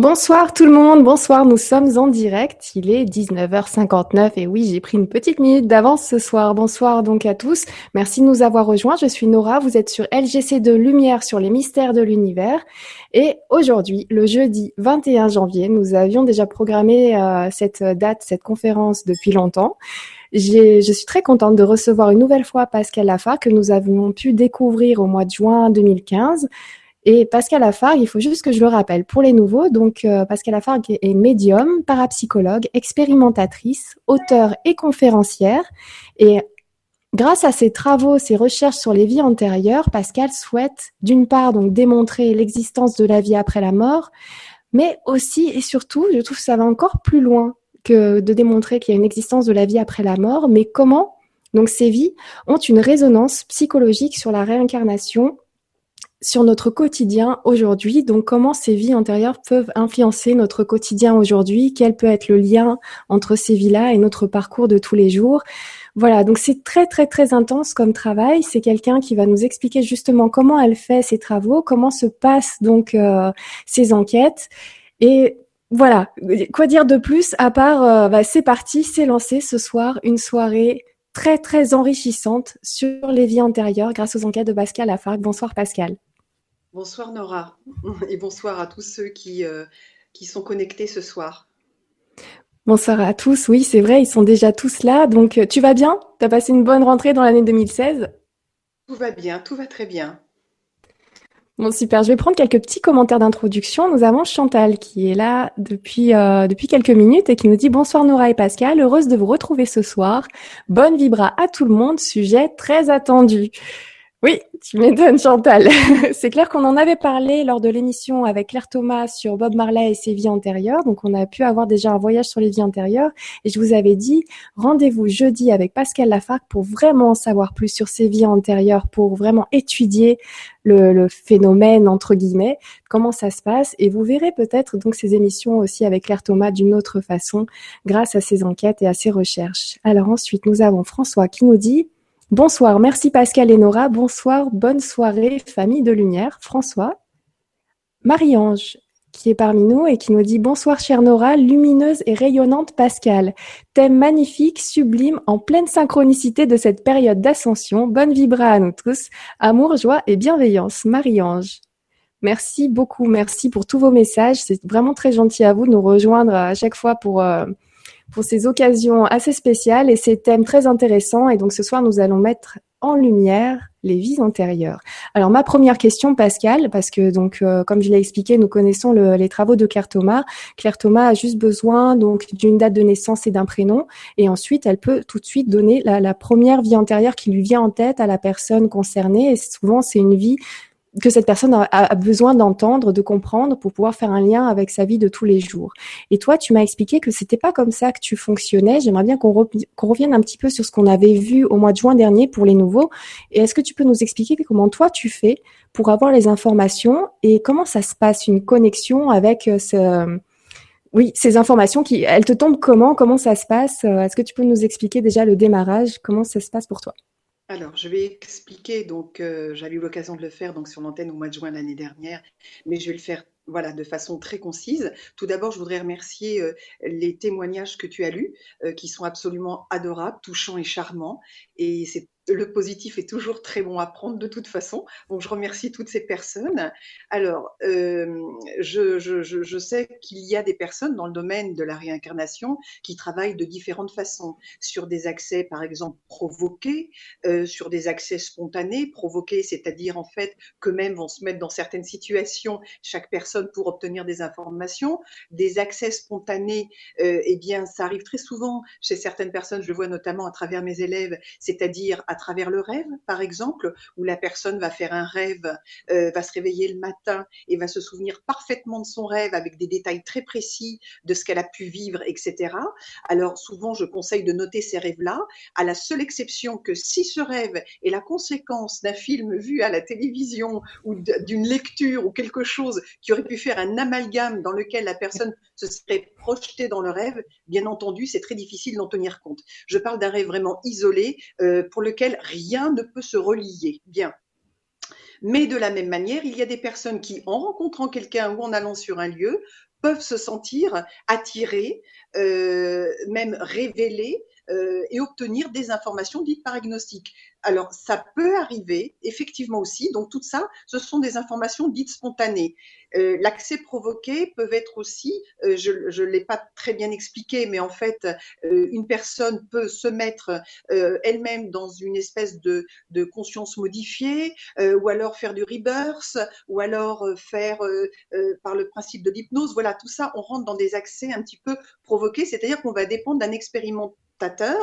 Bonsoir tout le monde, bonsoir, nous sommes en direct, il est 19h59 et oui, j'ai pris une petite minute d'avance ce soir. Bonsoir donc à tous, merci de nous avoir rejoints, je suis Nora, vous êtes sur LGC de Lumière sur les mystères de l'univers et aujourd'hui, le jeudi 21 janvier, nous avions déjà programmé euh, cette date, cette conférence depuis longtemps. Je suis très contente de recevoir une nouvelle fois Pascal Lafargue que nous avions pu découvrir au mois de juin 2015. Et Pascal Lafargue, il faut juste que je le rappelle pour les nouveaux. Donc, euh, Pascal Lafargue est médium, parapsychologue, expérimentatrice, auteur et conférencière. Et grâce à ses travaux, ses recherches sur les vies antérieures, Pascal souhaite d'une part donc démontrer l'existence de la vie après la mort, mais aussi et surtout, je trouve que ça va encore plus loin que de démontrer qu'il y a une existence de la vie après la mort, mais comment donc ces vies ont une résonance psychologique sur la réincarnation sur notre quotidien aujourd'hui. Donc, comment ces vies antérieures peuvent influencer notre quotidien aujourd'hui? Quel peut être le lien entre ces vies-là et notre parcours de tous les jours? Voilà, donc c'est très très très intense comme travail. C'est quelqu'un qui va nous expliquer justement comment elle fait ses travaux, comment se passent donc euh, ses enquêtes. Et voilà, quoi dire de plus à part euh, bah, c'est parti, c'est lancé ce soir, une soirée très très enrichissante sur les vies antérieures grâce aux enquêtes de Pascal Lafargue. Bonsoir Pascal. Bonsoir Nora et bonsoir à tous ceux qui, euh, qui sont connectés ce soir. Bonsoir à tous, oui c'est vrai, ils sont déjà tous là. Donc euh, tu vas bien? Tu as passé une bonne rentrée dans l'année 2016 Tout va bien, tout va très bien. Bon super, je vais prendre quelques petits commentaires d'introduction. Nous avons Chantal qui est là depuis, euh, depuis quelques minutes et qui nous dit bonsoir Nora et Pascal, heureuse de vous retrouver ce soir. Bonne vibra à tout le monde, sujet très attendu. Oui, tu m'étonnes Chantal. c'est clair qu'on en avait parlé lors de l'émission avec Claire Thomas sur Bob Marley et ses vies antérieures. Donc on a pu avoir déjà un voyage sur les vies antérieures. Et je vous avais dit, rendez-vous jeudi avec Pascal Lafargue pour vraiment savoir plus sur ses vies antérieures, pour vraiment étudier le, le, phénomène entre guillemets, comment ça se passe. Et vous verrez peut-être donc ces émissions aussi avec Claire Thomas d'une autre façon grâce à ses enquêtes et à ses recherches. Alors ensuite, nous avons François qui nous dit Bonsoir, merci Pascal et Nora. Bonsoir, bonne soirée, famille de lumière. François. Marie-Ange, qui est parmi nous et qui nous dit Bonsoir, chère Nora, lumineuse et rayonnante Pascal. Thème magnifique, sublime, en pleine synchronicité de cette période d'ascension. Bonne vibra à nous tous. Amour, joie et bienveillance. Marie-Ange. Merci beaucoup, merci pour tous vos messages. C'est vraiment très gentil à vous de nous rejoindre à chaque fois pour. Euh, pour ces occasions assez spéciales et ces thèmes très intéressants. Et donc ce soir, nous allons mettre en lumière les vies antérieures. Alors ma première question, Pascal, parce que donc euh, comme je l'ai expliqué, nous connaissons les travaux de Claire Thomas. Claire Thomas a juste besoin donc d'une date de naissance et d'un prénom, et ensuite elle peut tout de suite donner la, la, première vie antérieure qui lui vient en tête à la personne concernée. Et souvent c'est une vie que cette personne a, besoin d'entendre, de comprendre pour pouvoir faire un lien avec sa vie de tous les jours. Et toi, tu m'as expliqué que c'était pas comme ça que tu fonctionnais. J'aimerais bien qu'on revienne un petit peu sur ce qu'on avait vu au mois de juin dernier pour les nouveaux. Et est-ce que tu peux nous expliquer comment toi tu fais pour avoir les informations et comment ça se passe une connexion avec euh, ce, oui, ces informations qui, elles te tombent comment? Comment ça se passe? Est-ce que tu peux nous expliquer déjà le démarrage? Comment ça se passe pour toi? Alors, je vais expliquer, donc euh, j'avais eu l'occasion de le faire donc, sur l'antenne au mois de juin l'année dernière, mais je vais le faire voilà, de façon très concise. Tout d'abord, je voudrais remercier euh, les témoignages que tu as lus, euh, qui sont absolument adorables, touchants et charmants. Et c'est le positif est toujours très bon à prendre de toute façon. Donc, je remercie toutes ces personnes. Alors, euh, je, sais qu'il y a des personnes dans le domaine de la réincarnation qui travaillent de différentes façons, sur des accès, par exemple, provoqués, euh, sur des accès spontanés, provoqués, c'est-à-dire en fait qu'eux-mêmes vont se mettre dans certaines situations, chaque personne pour obtenir des informations. Des accès spontanés, euh, eh bien, ça arrive très souvent chez certaines personnes, je le vois notamment à travers mes élèves, c'est-à-dire à travers le rêve, par exemple, où la personne va faire un rêve, euh, va se réveiller le matin et va se souvenir parfaitement de son rêve avec des détails très précis de ce qu'elle a pu vivre, etc. Alors souvent, je conseille de noter ces rêves-là, à la seule exception que si ce rêve est la conséquence d'un film vu à la télévision ou d'une lecture ou quelque chose qui aurait pu faire un amalgame dans lequel la personne se serait projetée dans le rêve, bien entendu, c'est très difficile d'en tenir compte. Je parle d'un rêve vraiment isolé euh, pour lequel rien ne peut se relier. Bien. Mais de la même manière, il y a des personnes qui, en rencontrant quelqu'un ou en allant sur un lieu, peuvent se sentir attirés, euh, même révélés euh, et obtenir des informations dites paragnostiques. Alors, ça peut arriver, effectivement aussi. Donc, tout ça, ce sont des informations dites spontanées. Euh, L'accès provoqué peut être aussi, euh, je ne l'ai pas très bien expliqué, mais en fait, une personne peut se mettre elle-même dans une espèce de, conscience modifiée, ou alors faire du rebirth, ou alors faire par le principe de l'hypnose. Voilà, tout ça, on rentre dans des accès un petit peu provoqués, c'est-à-dire qu'on va dépendre d'un expériment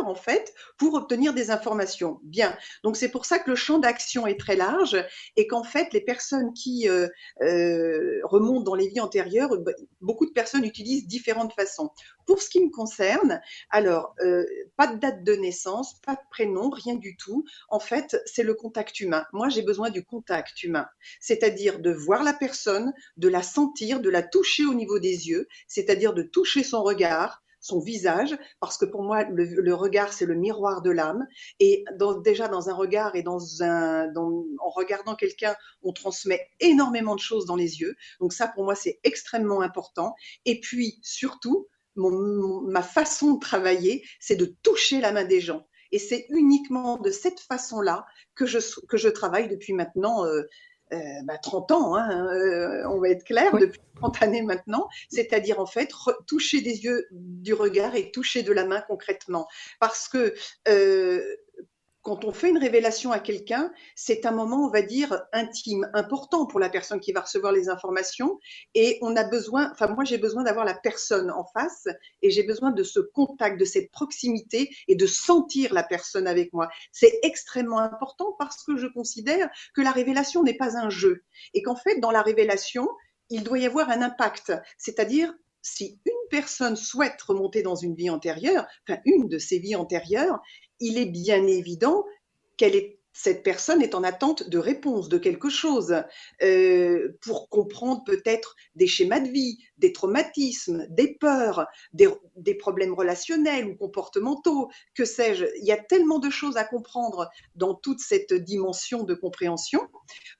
en fait pour obtenir des informations. Bien, donc c'est pour ça que le champ d'action est très large et qu'en fait les personnes qui euh, euh, remontent dans les vies antérieures, bah, beaucoup de personnes utilisent différentes façons. Pour ce qui me concerne, alors euh, pas de date de naissance, pas de prénom, rien du tout. En fait, c'est le contact humain. Moi, j'ai besoin du contact humain, c'est-à-dire de voir la personne, de la sentir, de la toucher au niveau des yeux, c'est-à-dire de toucher son regard, son visage, parce que pour moi, le, regard, c'est le miroir de l'âme. Et déjà, dans un regard et dans un, en regardant quelqu'un, on transmet énormément de choses dans les yeux. Donc ça, pour moi, c'est extrêmement important. Et puis, surtout, ma façon de travailler, c'est de toucher la main des gens. Et c'est uniquement de cette façon-là que je, que je travaille depuis maintenant euh, bah, 30 ans, hein, euh, on va être clair, depuis 30 années maintenant, c'est-à-dire en fait toucher des yeux du regard et toucher de la main concrètement. Parce que euh, quand on fait une révélation à quelqu'un, c'est un moment, on va dire, intime, important pour la personne qui va recevoir les informations. Et on a besoin, enfin moi j'ai besoin d'avoir la personne en face et j'ai besoin de ce contact, de cette proximité et de sentir la personne avec moi. C'est extrêmement important parce que je considère que la révélation n'est pas un jeu et qu'en fait, dans la révélation, il doit y avoir un impact. C'est-à-dire, si une personne souhaite remonter dans une vie antérieure, enfin une de ses vies antérieures, il est bien évident qu'elle est cette personne est en attente de réponse, de quelque chose, euh, pour comprendre peut-être des schémas de vie, des traumatismes, des peurs, des, problèmes relationnels ou comportementaux, que sais-je. Il y a tellement de choses à comprendre dans toute cette dimension de compréhension.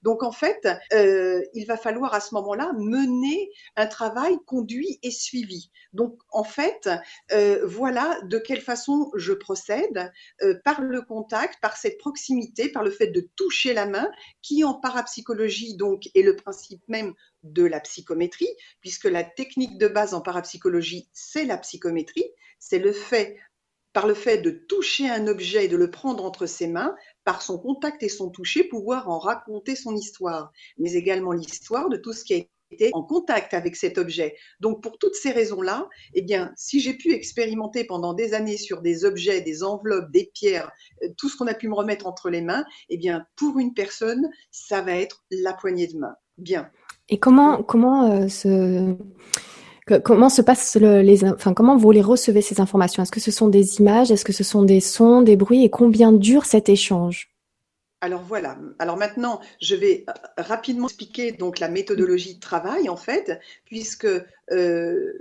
Donc en fait, euh, il va falloir à ce moment-là mener un travail conduit et suivi. Donc en fait, euh, voilà de quelle façon je procède euh, par le contact, par cette proximité, par le fait de toucher la main, qui en parapsychologie donc est le principe même de la psychométrie, puisque la technique de base en parapsychologie, c'est la psychométrie, c'est le fait, par le fait de toucher un objet et de le prendre entre ses mains, par son contact et son toucher, pouvoir en raconter son histoire, mais également l'histoire de tout ce qui a été en contact avec cet objet. Donc pour toutes ces raisons-là, eh bien, si j'ai pu expérimenter pendant des années sur des objets, des enveloppes, des pierres, euh, tout ce qu'on a pu me remettre entre les mains, eh bien, pour une personne, ça va être la poignée de main. Bien. Et comment comment euh, se comment se passe le, les enfin comment vous les recevez ces informations? Est-ce que ce sont des images? Est-ce que ce sont des sons, des bruits? Et combien dure cet échange? Alors voilà. Alors maintenant, je vais euh, rapidement expliquer donc la méthodologie de travail en fait, puisque euh,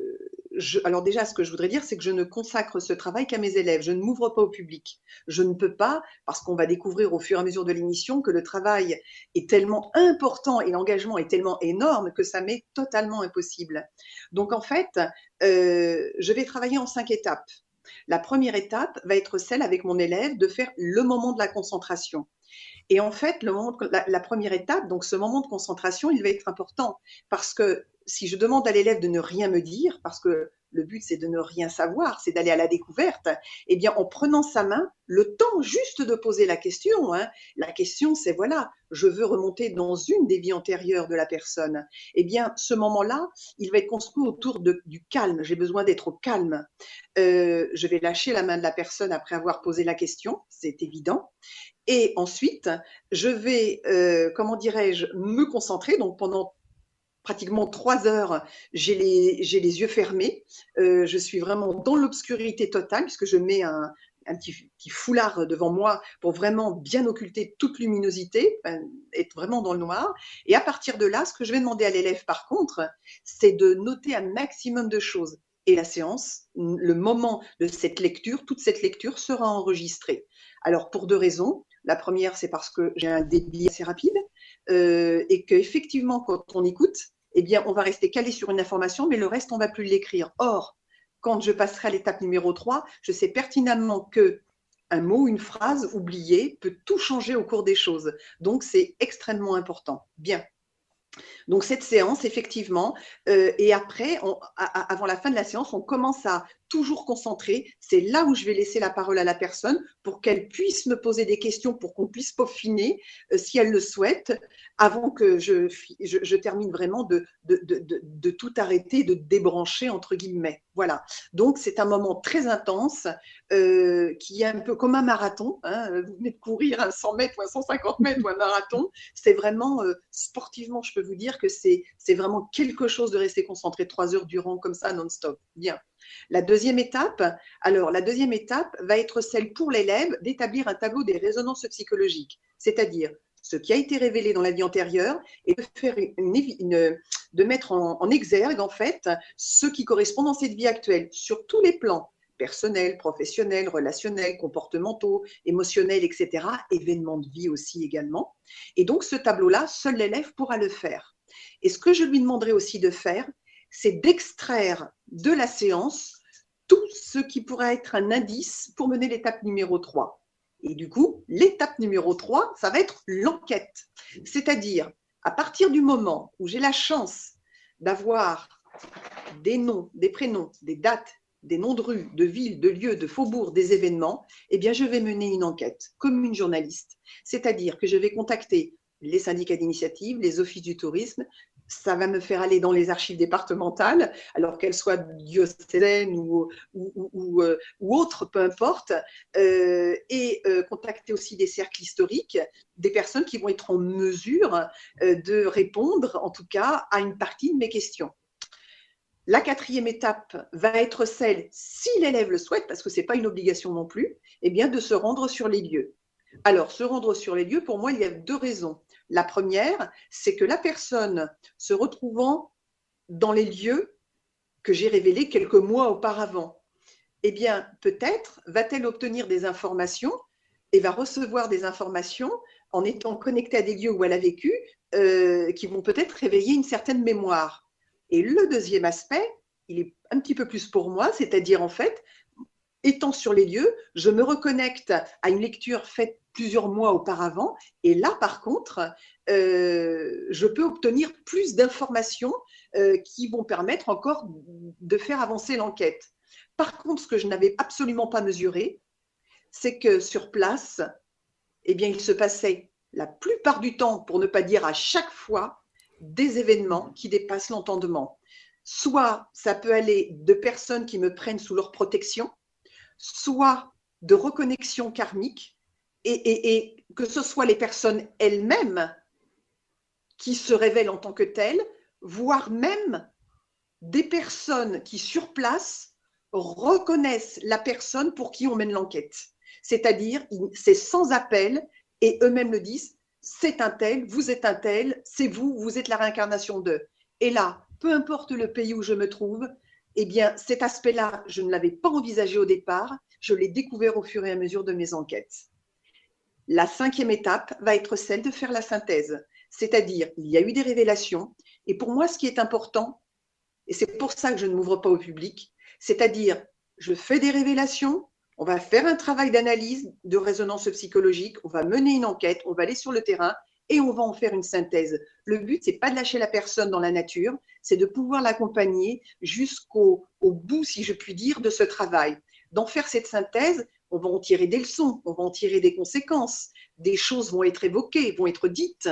alors déjà, ce que je voudrais dire, c'est que je ne consacre ce travail qu'à mes élèves. Je ne m'ouvre pas au public. Je ne peux pas, parce qu'on va découvrir au fur et à mesure de l'émission que le travail est tellement important et l'engagement est tellement énorme que ça m'est totalement impossible. Donc en fait, euh, je vais travailler en cinq étapes. La première étape va être celle avec mon élève de faire le moment de la concentration. Et en fait, le moment la, première étape, donc ce moment de concentration, il va être important. Parce que si je demande à l'élève de ne rien me dire, parce que le but c'est de ne rien savoir, c'est d'aller à la découverte, eh bien en prenant sa main, le temps juste de poser la question, hein, la question c'est voilà, je veux remonter dans une des vies antérieures de la personne, eh bien ce moment-là, il va être construit autour du calme, j'ai besoin d'être au calme. Euh, je vais lâcher la main de la personne après avoir posé la question, c'est évident, et ensuite, je vais, euh, comment dirais-je, me concentrer. Donc pendant pratiquement trois heures, j'ai les, j'ai les yeux fermés. Euh, je suis vraiment dans l'obscurité totale puisque je mets un, un petit, petit, foulard devant moi pour vraiment bien occulter toute luminosité, être vraiment dans le noir. Et à partir de là, ce que je vais demander à l'élève par contre, c'est de noter un maximum de choses. Et la séance, le moment de cette lecture, toute cette lecture sera enregistrée. Alors pour deux raisons. La première, c'est parce que j'ai un débit assez rapide euh, et qu'effectivement, quand on écoute, eh bien, on va rester calé sur une information, mais le reste, on va plus l'écrire. Or, quand je passerai à l'étape numéro 3, je sais pertinemment que un mot, une phrase oubliée peut tout changer au cours des choses. Donc, c'est extrêmement important. Bien. Donc cette séance, effectivement, euh, et après, avant la fin de la séance, on commence à toujours concentrer. C'est là où je vais laisser la parole à la personne pour qu'elle puisse me poser des questions, pour qu'on puisse peaufiner, euh, si elle le souhaite, avant que je, termine vraiment de, tout arrêter, de débrancher, entre guillemets. Voilà. Donc c'est un moment très intense euh, qui est un peu comme un marathon. Hein. Vous venez de courir un 100 mètres ou un 150 mètres ou un marathon. C'est vraiment, euh, sportivement, je peux vous dire que c'est vraiment quelque chose de rester concentré trois heures durant comme ça, non-stop. Bien. La deuxième étape, alors la deuxième étape va être celle pour l'élève d'établir un tableau des résonances psychologiques, c'est-à-dire ce qui a été révélé dans la vie antérieure et de mettre en, exergue en fait ce qui correspond dans cette vie actuelle sur tous les plans personnels, professionnels, relationnels, comportementaux, émotionnels, etc. Événements de vie aussi également. Et donc ce tableau-là, seul l'élève pourra le faire. Et ce que je lui demanderai aussi de faire, c'est d'extraire de la séance tout ce qui pourrait être un indice pour mener l'étape numéro 3. Et du coup, l'étape numéro 3, ça va être l'enquête. C'est-à-dire, à partir du moment où j'ai la chance d'avoir des noms, des prénoms, des dates, des noms de rues, de villes, de lieux, de faubourgs, des événements, eh bien, je vais mener une enquête comme une journaliste. C'est-à-dire que je vais contacter les syndicats d'initiative, les offices du tourisme, ça va me faire aller dans les archives départementales, alors qu'elles soient diocésaines ou, ou, euh, autres, peu importe, euh, et euh, contacter aussi des cercles historiques, des personnes qui vont être en mesure de répondre, en tout cas, à une partie de mes questions. La quatrième étape va être celle, si l'élève le souhaite, parce que ce n'est pas une obligation non plus, eh bien de se rendre sur les lieux. Alors, se rendre sur les lieux, pour moi, il y a deux raisons. La première, c'est que la personne se retrouvant dans les lieux que j'ai révélés quelques mois auparavant, eh bien, peut-être va-t-elle obtenir des informations et va recevoir des informations en étant connectée à des lieux où elle a vécu, euh, qui vont peut-être réveiller une certaine mémoire. Et le deuxième aspect, il est un petit peu plus pour moi, c'est-à-dire en fait, étant sur les lieux, je me reconnecte à une lecture faite plusieurs mois auparavant. Et là, par contre, euh, je peux obtenir plus d'informations euh, qui vont permettre encore de faire avancer l'enquête. Par contre, ce que je n'avais absolument pas mesuré, c'est que sur place, eh bien, il se passait la plupart du temps, pour ne pas dire à chaque fois, des événements qui dépassent l'entendement. Soit ça peut aller de personnes qui me prennent sous leur protection, soit de reconnexion karmique, et, que ce soit les personnes elles-mêmes qui se révèlent en tant que telles, voire même des personnes qui, sur place, reconnaissent la personne pour qui on mène l'enquête. C'est-à-dire, c'est sans appel et eux-mêmes le disent, c'est un tel, vous êtes un tel, c'est vous, vous êtes la réincarnation d'eux. Et là, peu importe le pays où je me trouve, eh bien, cet aspect-là, je ne l'avais pas envisagé au départ, je l'ai découvert au fur et à mesure de mes enquêtes. La cinquième étape va être celle de faire la synthèse, c'est-à-dire il y a eu des révélations, et pour moi ce qui est important, et c'est pour ça que je ne m'ouvre pas au public, c'est-à-dire je fais des révélations, on va faire un travail d'analyse, de résonance psychologique, on va mener une enquête, on va aller sur le terrain et on va en faire une synthèse. Le but, c'est pas de lâcher la personne dans la nature, c'est de pouvoir l'accompagner jusqu'au bout, si je puis dire, de ce travail. D'en faire cette synthèse on va en tirer des leçons, on va en tirer des conséquences, des choses vont être évoquées, vont être dites.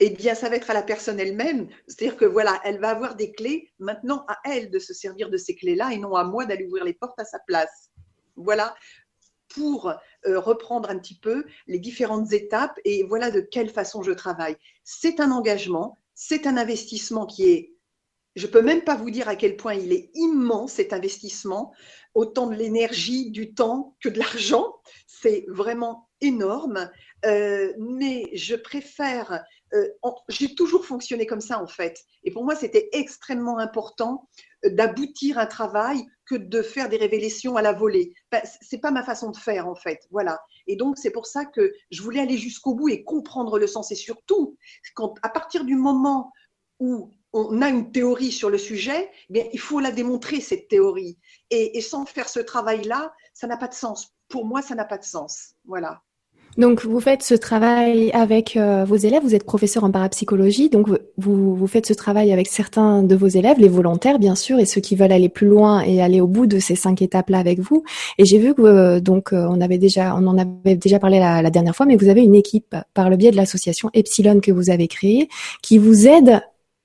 Eh bien, ça va être à la personne elle-même. C'est-à-dire que voilà, elle va avoir des clés. Maintenant, à elle de se servir de ces clés-là et non à moi d'aller ouvrir les portes à sa place. Voilà pour euh, reprendre un petit peu les différentes étapes et voilà de quelle façon je travaille. C'est un engagement, c'est un investissement qui est je ne peux même pas vous dire à quel point il est immense cet investissement, autant de l'énergie, du temps que de l'argent. C'est vraiment énorme. Euh, mais je préfère, euh, j'ai toujours fonctionné comme ça en fait. Et pour moi, c'était extrêmement important euh, d'aboutir un travail que de faire des révélations à la volée. Ce c'est pas ma façon de faire en fait. Voilà. Et donc c'est pour ça que je voulais aller jusqu'au bout et comprendre le sens. Et surtout, à partir du moment où on a une théorie sur le sujet, eh bien, il faut la démontrer, cette théorie. Et, sans faire ce travail-là, ça n'a pas de sens. Pour moi, ça n'a pas de sens. Voilà. Donc, vous faites ce travail avec euh, vos élèves, vous êtes professeur en parapsychologie, donc vous, faites ce travail avec certains de vos élèves, les volontaires bien sûr, et ceux qui veulent aller plus loin et aller au bout de ces cinq étapes-là avec vous. Et j'ai vu que, euh, donc, euh, on avait déjà, on en avait déjà parlé la, la, dernière fois, mais vous avez une équipe par le biais de l'association Epsilon que vous avez créée, qui vous aide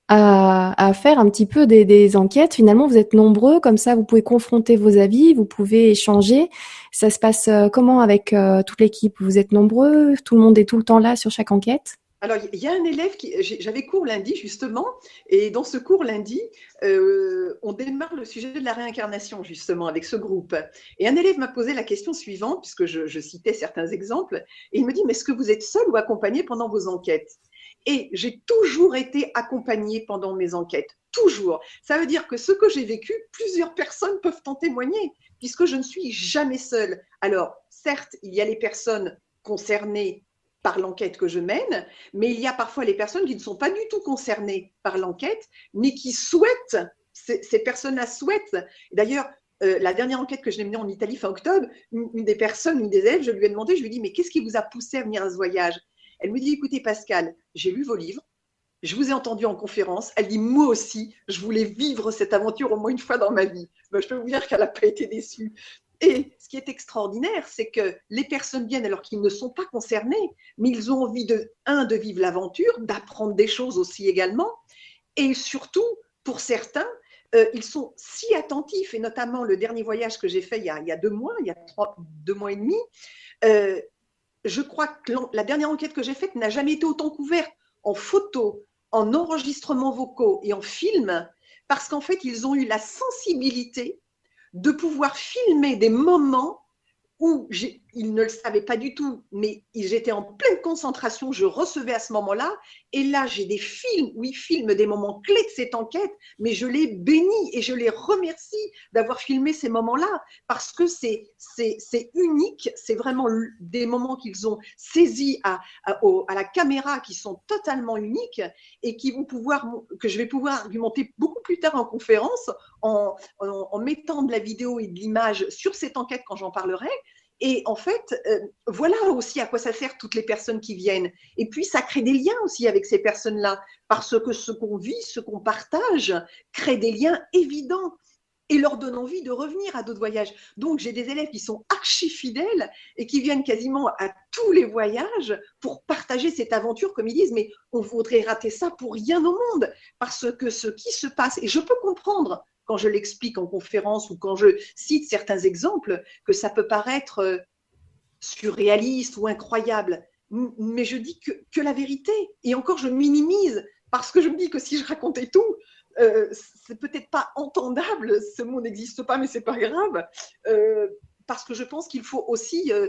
à, faire un petit peu des, enquêtes. Finalement, vous êtes nombreux, comme ça, vous pouvez confronter vos avis, vous pouvez échanger. Ça se passe euh, comment avec euh, toute l'équipe? Vous êtes nombreux Tout le monde est tout le temps là sur chaque enquête? Alors, il y a un élève qui. J'avais cours lundi, justement, et dans ce cours lundi, euh, on démarre le sujet de la réincarnation, justement, avec ce groupe. Et un élève m'a posé la question suivante, puisque je, je citais certains exemples, et il me dit Mais est-ce que vous êtes seul ou accompagné pendant vos enquêtes? Et j'ai toujours été accompagnée pendant mes enquêtes. Toujours. Ça veut dire que ce que j'ai vécu, plusieurs personnes peuvent en témoigner, puisque je ne suis jamais seule. Alors, certes, il y a les personnes concernées par l'enquête que je mène, mais il y a parfois les personnes qui ne sont pas du tout concernées par l'enquête, mais qui souhaitent, ces, personnes-là souhaitent. D'ailleurs, euh, la dernière enquête que j'ai menée en Italie fin octobre, une, une, des personnes, une des élèves, je lui ai demandé, je lui ai dit, mais qu'est-ce qui vous a poussé à venir à ce voyage? Elle me dit, écoutez Pascal, j'ai lu vos livres, je vous ai entendu en conférence. Elle dit, moi aussi, je voulais vivre cette aventure au moins une fois dans ma vie. Ben, je peux vous dire qu'elle n'a pas été déçue. Et ce qui est extraordinaire, c'est que les personnes viennent alors qu'ils ne sont pas concernés, mais ils ont envie de, un, de vivre l'aventure, d'apprendre des choses aussi également, et surtout, pour certains, euh, ils sont si attentifs, et notamment le dernier voyage que j'ai fait il y, a, deux mois, il y a deux mois et demi, euh, je crois que la dernière enquête que j'ai faite n'a jamais été autant couverte en photos, en enregistrements vocaux et en films, parce qu'en fait, ils ont eu la sensibilité de pouvoir filmer des moments où ils ne le savaient pas du tout, mais j'étais en pleine concentration, je recevais à ce moment-là, et là j'ai des films où ils filment des moments clés de cette enquête, mais je les bénis et je les remercie d'avoir filmé ces moments-là, parce que c'est unique, c'est vraiment des moments qu'ils ont saisis à, la caméra qui sont totalement uniques et qui vont pouvoir, que je vais pouvoir argumenter beaucoup plus tard en conférence en, en, en mettant de la vidéo et de l'image sur cette enquête quand j'en parlerai. Et en fait, euh, voilà aussi à quoi ça sert toutes les personnes qui viennent. Et puis, ça crée des liens aussi avec ces personnes-là, parce que ce qu'on vit, ce qu'on partage, crée des liens évidents et leur donne envie de revenir à d'autres voyages. Donc, j'ai des élèves qui sont archi fidèles et qui viennent quasiment à tous les voyages pour partager cette aventure, comme ils disent, mais on voudrait rater ça pour rien au monde, parce que ce qui se passe, et je peux comprendre quand je l'explique en conférence ou quand je cite certains exemples, que ça peut paraître euh, surréaliste ou incroyable. Mais je dis que, la vérité. Et encore, je minimise parce que je me dis que si je racontais tout, euh, c'est peut-être pas entendable. Ce mot n'existe pas, mais c'est pas grave. Euh, parce que je pense qu'il faut aussi, euh,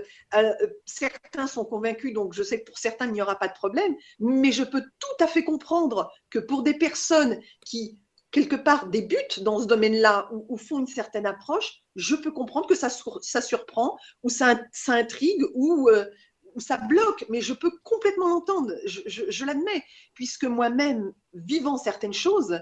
certains sont convaincus, donc je sais que pour certains il n'y aura pas de problème, mais je peux tout à fait comprendre que pour des personnes qui quelque part débutent dans ce domaine-là ou, font une certaine approche, je peux comprendre que ça, surprend ou ça, intrigue ou, euh, ou, ça bloque, mais je peux complètement l'entendre, je l'admets, puisque moi-même, vivant certaines choses,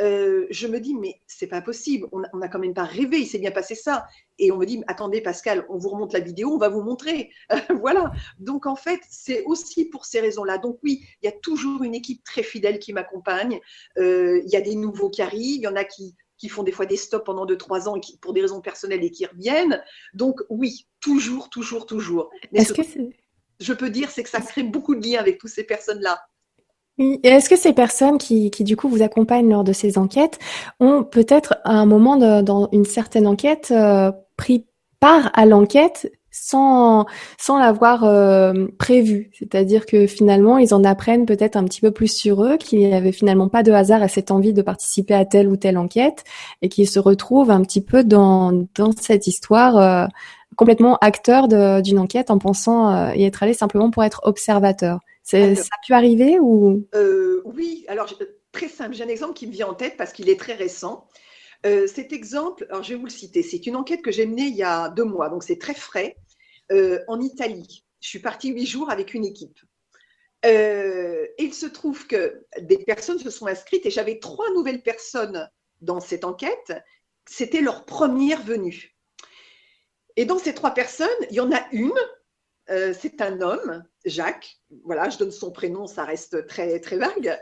euh, je me dis, mais c'est pas possible, on n'a quand même pas rêvé, il s'est bien passé ça. Et on me dit, attendez Pascal, on vous remonte la vidéo, on va vous montrer. voilà. Donc en fait, c'est aussi pour ces raisons-là. Donc oui, il y a toujours une équipe très fidèle qui m'accompagne. Euh, il y a des nouveaux qui arrivent, il y en a qui, qui font des fois des stops pendant 2-3 ans qui, pour des raisons personnelles et qui reviennent. Donc oui, toujours, toujours, toujours. Mais ce que je peux dire, c'est que ça crée beaucoup de liens avec toutes ces personnes-là. Est-ce que ces personnes qui, du coup, vous accompagnent lors de ces enquêtes ont peut-être à un moment dans une certaine enquête euh, pris part à l'enquête sans, sans l'avoir euh, prévu? C'est-à-dire que finalement, ils en apprennent peut-être un petit peu plus sur eux, qu'il n'y avait finalement pas de hasard à cette envie de participer à telle ou telle enquête et qu'ils se retrouvent un petit peu dans, dans cette histoire euh, complètement acteur d'une enquête en pensant y être allé simplement pour être observateur. Ça a pu arriver ou? Euh, Oui, alors très simple. J'ai un exemple qui me vient en tête parce qu'il est très récent. Euh, cet exemple, alors je vais vous le citer, c'est une enquête que j'ai menée il y a deux mois, donc c'est très frais, euh, en Italie. Je suis partie huit jours avec une équipe. Euh, il se trouve que des personnes se sont inscrites et j'avais trois nouvelles personnes dans cette enquête. C'était leur première venue. Et dans ces trois personnes, il y en a une, euh, c'est un homme, Jacques. Voilà, je donne son prénom, ça reste très très vague.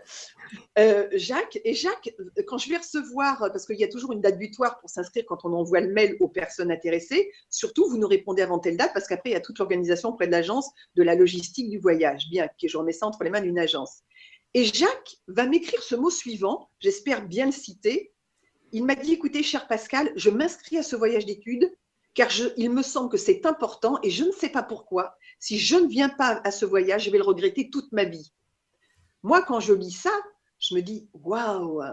Euh, Jacques et Jacques, quand je vais recevoir, parce qu'il y a toujours une date butoir pour s'inscrire quand on envoie le mail aux personnes intéressées. Surtout, vous nous répondez avant telle date, parce qu'après il y a toute l'organisation auprès de l'agence de la logistique du voyage. Bien, que je remets ça entre les mains d'une agence. Et Jacques va m'écrire ce mot suivant. J'espère bien le citer. Il m'a dit écoutez, cher Pascal, je m'inscris à ce voyage d'études car il me semble que c'est important et je ne sais pas pourquoi. Si je ne viens pas à ce voyage, je vais le regretter toute ma vie. Moi, quand je lis ça, je me dis waouh, euh,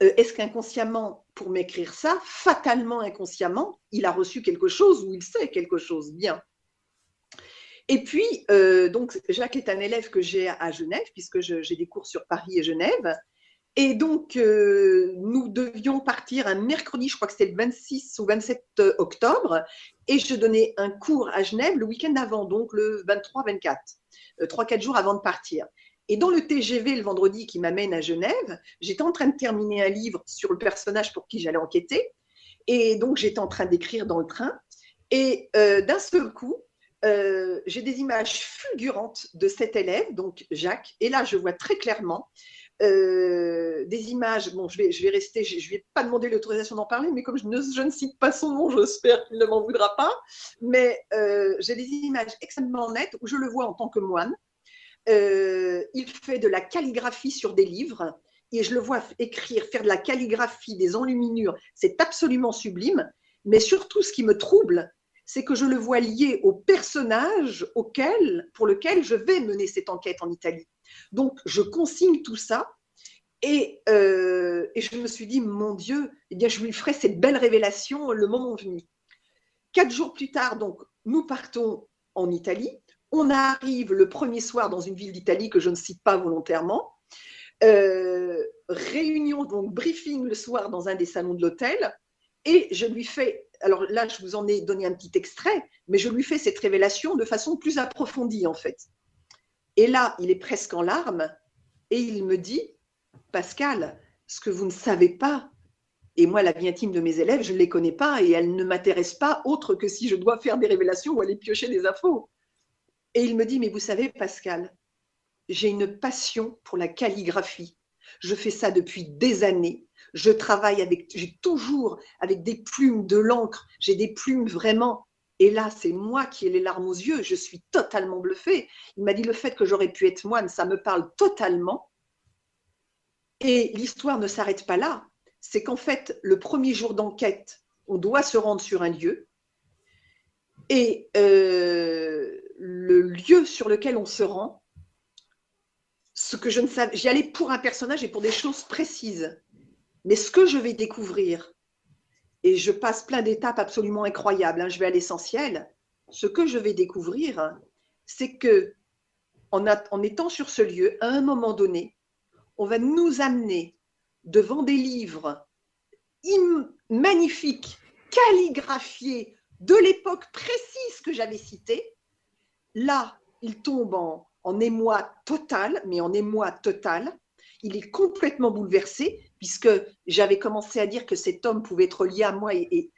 est-ce qu'inconsciemment, pour m'écrire ça, fatalement inconsciemment, il a reçu quelque chose ou il sait quelque chose bien? Et puis, euh, donc, Jacques est un élève que j'ai à Genève, puisque j'ai des cours sur Paris et Genève. Et donc, euh, nous devions partir un mercredi, je crois que c'était le 26 ou 27 octobre, et je donnais un cours à Genève le week-end avant, donc le 23-24, 3-4 euh, jours avant de partir. Et dans le TGV le vendredi qui m'amène à Genève, j'étais en train de terminer un livre sur le personnage pour qui j'allais enquêter. Et donc, j'étais en train d'écrire dans le train. Et euh, d'un seul coup, j'ai des images fulgurantes de cet élève, donc Jacques. Et là, je vois très clairement euh, des images. Bon, je vais, je vais rester, je ne vais pas demander l'autorisation d'en parler, mais comme je ne, cite pas son nom, j'espère qu'il ne m'en voudra pas. Mais euh, j'ai des images extrêmement nettes où je le vois en tant que moine. Euh, il fait de la calligraphie sur des livres et je le vois écrire, faire de la calligraphie, des enluminures. C'est absolument sublime. Mais surtout, ce qui me trouble, c'est que je le vois lié au personnage auquel, pour lequel je vais mener cette enquête en Italie. Donc, je consigne tout ça euh, et, je me suis dit, mon Dieu, eh bien, je lui ferai cette belle révélation le moment venu. Quatre jours plus tard, donc, nous partons en Italie. On arrive le premier soir dans une ville d'Italie que je ne cite pas volontairement. Euh, réunion, donc briefing le soir dans un des salons de l'hôtel. Et je lui fais, alors là, je vous en ai donné un petit extrait, mais je lui fais cette révélation de façon plus approfondie, en fait. Et là, il est presque en larmes et il me dit, Pascal, ce que vous ne savez pas, et moi, la vie intime de mes élèves, je ne les connais pas et elles ne m'intéressent pas autre que si je dois faire des révélations ou aller piocher des infos. Et il me dit, mais vous savez, Pascal, j'ai une passion pour la calligraphie. Je fais ça depuis des années. Je travaille avec, j'ai toujours avec des plumes de l'encre. J'ai des plumes vraiment et là, c'est moi qui ai les larmes aux yeux, je suis totalement bluffée. Il m'a dit le fait que j'aurais pu être moine, ça me parle totalement. Et l'histoire ne s'arrête pas là. C'est qu'en fait, le premier jour d'enquête, on doit se rendre sur un lieu. Et euh, le lieu sur lequel on se rend, ce que je ne savais, j'y allais pour un personnage et pour des choses précises. Mais ce que je vais découvrir, et je passe plein d'étapes absolument incroyables. Hein. Je vais à l'essentiel. Ce que je vais découvrir, c'est que en, étant sur ce lieu, à un moment donné, on va nous amener devant des livres magnifiques, calligraphiés de l'époque précise que j'avais citée. Là, il tombe en émoi total, mais en émoi total. Il est complètement bouleversé puisque j'avais commencé à dire que cet homme pouvait être lié à moi. Et,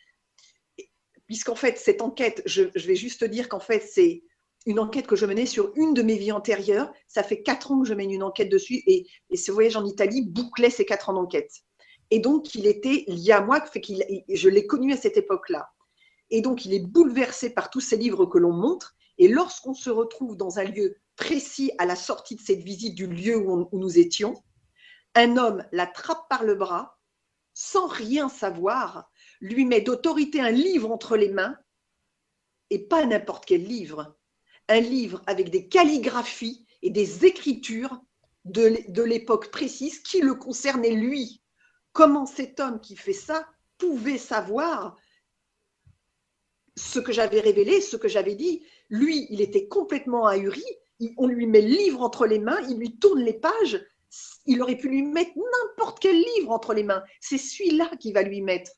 puisqu'en fait, cette enquête, je, vais juste dire qu'en fait, c'est une enquête que je menais sur une de mes vies antérieures. Ça fait quatre ans que je mène une enquête dessus et, ce voyage en Italie bouclait ces quatre ans d'enquête. Et donc, il était lié à moi, fait qu'il, je l'ai connu à cette époque-là. Et donc, il est bouleversé par tous ces livres que l'on montre. Et lorsqu'on se retrouve dans un lieu précis à la sortie de cette visite du lieu où nous étions, un homme l'attrape par le bras, sans rien savoir, lui met d'autorité un livre entre les mains, et pas n'importe quel livre, un livre avec des calligraphies et des écritures de l'époque précise qui le concernait lui. Comment cet homme qui fait ça pouvait savoir ce que j'avais révélé, ce que j'avais dit? Lui, il était complètement ahuri. On lui met le livre entre les mains, il lui tourne les pages il aurait pu lui mettre n'importe quel livre entre les mains. C'est celui-là qui va lui mettre.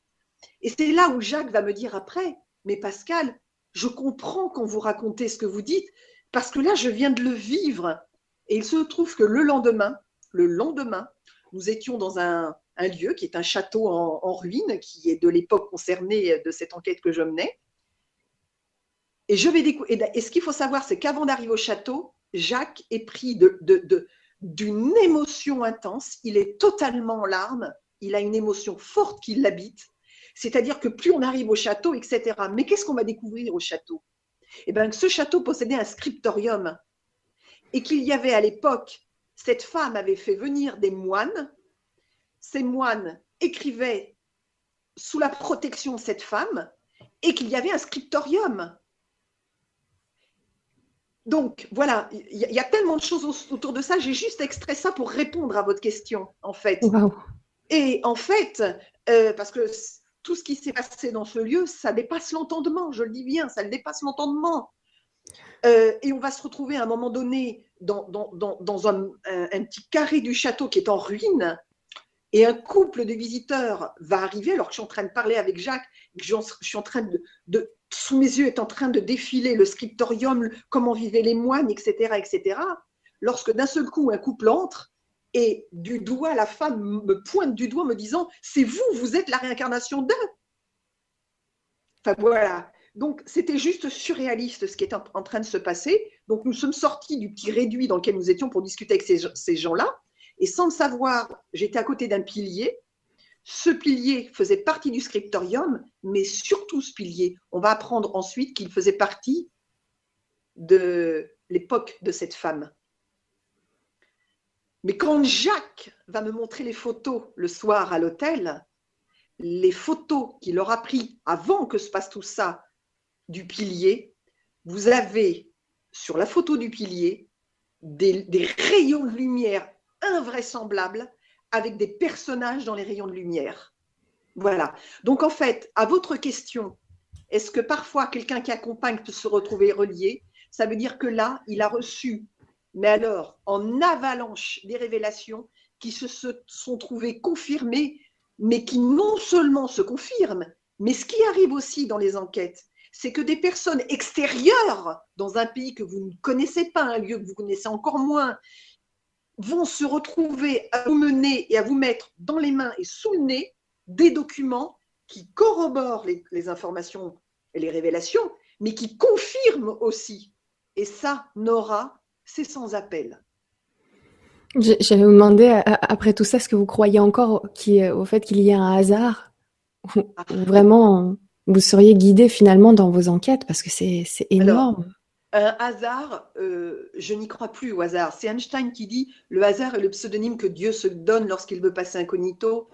Et c'est là où Jacques va me dire après, mais Pascal, je comprends quand vous racontez ce que vous dites, parce que là, je viens de le vivre. Et il se trouve que le lendemain, le lendemain, nous étions dans un, lieu qui est un château en, ruine, qui est de l'époque concernée de cette enquête que je menais. Et, je vais et ce qu'il faut savoir, c'est qu'avant d'arriver au château, Jacques est pris de, d'une émotion intense. Il est totalement en larmes. Il a une émotion forte qui l'habite. C'est-à-dire que plus on arrive au château, etc. Mais qu'est-ce qu'on va découvrir au château? Eh bien, ce château possédait un scriptorium et qu'il y avait à l'époque, cette femme avait fait venir des moines. Ces moines écrivaient sous la protection de cette femme et qu'il y avait un scriptorium. Donc voilà, il y, a tellement de choses autour de ça. J'ai juste extrait ça pour répondre à votre question, en fait. Et en fait, euh, parce que tout ce qui s'est passé dans ce lieu, ça dépasse l'entendement, je le dis bien, ça le dépasse l'entendement. Euh, et on va se retrouver à un moment donné dans, un, petit carré du château qui est en ruine, et un couple de visiteurs va arriver alors que je suis en train de parler avec Jacques, que je, suis en train de, sous mes yeux est en train de défiler le scriptorium, comment vivaient les moines, etc., etc. Lorsque d'un seul coup un couple entre et du doigt la femme me pointe du doigt me disant c'est vous, vous êtes la réincarnation d'eux. Enfin voilà. Donc, c'était juste surréaliste ce qui est en, train de se passer. Donc, nous sommes sortis du petit réduit dans lequel nous étions pour discuter avec ces, gens-là. Et sans le savoir, j'étais à côté d'un pilier. Ce pilier faisait partie du scriptorium, mais surtout ce pilier, on va apprendre ensuite qu'il faisait partie de l'époque de cette femme. Mais quand Jacques va me montrer les photos le soir à l'hôtel, les photos qu'il aura prises avant que se passe tout ça du pilier, vous avez sur la photo du pilier des, rayons de lumière invraisemblables avec des personnages dans les rayons de lumière. Voilà. Donc en fait, à votre question, est-ce que parfois quelqu'un qui accompagne peut se retrouver relié? Ça veut dire que là, il a reçu, mais alors en avalanche des révélations qui se sont trouvées confirmées, mais qui non seulement se confirment, mais ce qui arrive aussi dans les enquêtes, c'est que des personnes extérieures dans un pays que vous ne connaissez pas, un lieu que vous connaissez encore moins, vont se retrouver à vous mener et à vous mettre dans les mains et sous le nez des documents qui corroborent les, informations et les révélations, mais qui confirment aussi. Et ça, Nora, c'est sans appel. J'allais vous demander, après tout ça, ce que vous croyez encore au fait qu'il y ait un hasard? Ah. Vraiment vous seriez guidé finalement dans vos enquêtes parce que c'est énorme. Un hasard, euh, je n'y crois plus au hasard. C'est Einstein qui dit le hasard est le pseudonyme que Dieu se donne lorsqu'il veut passer incognito.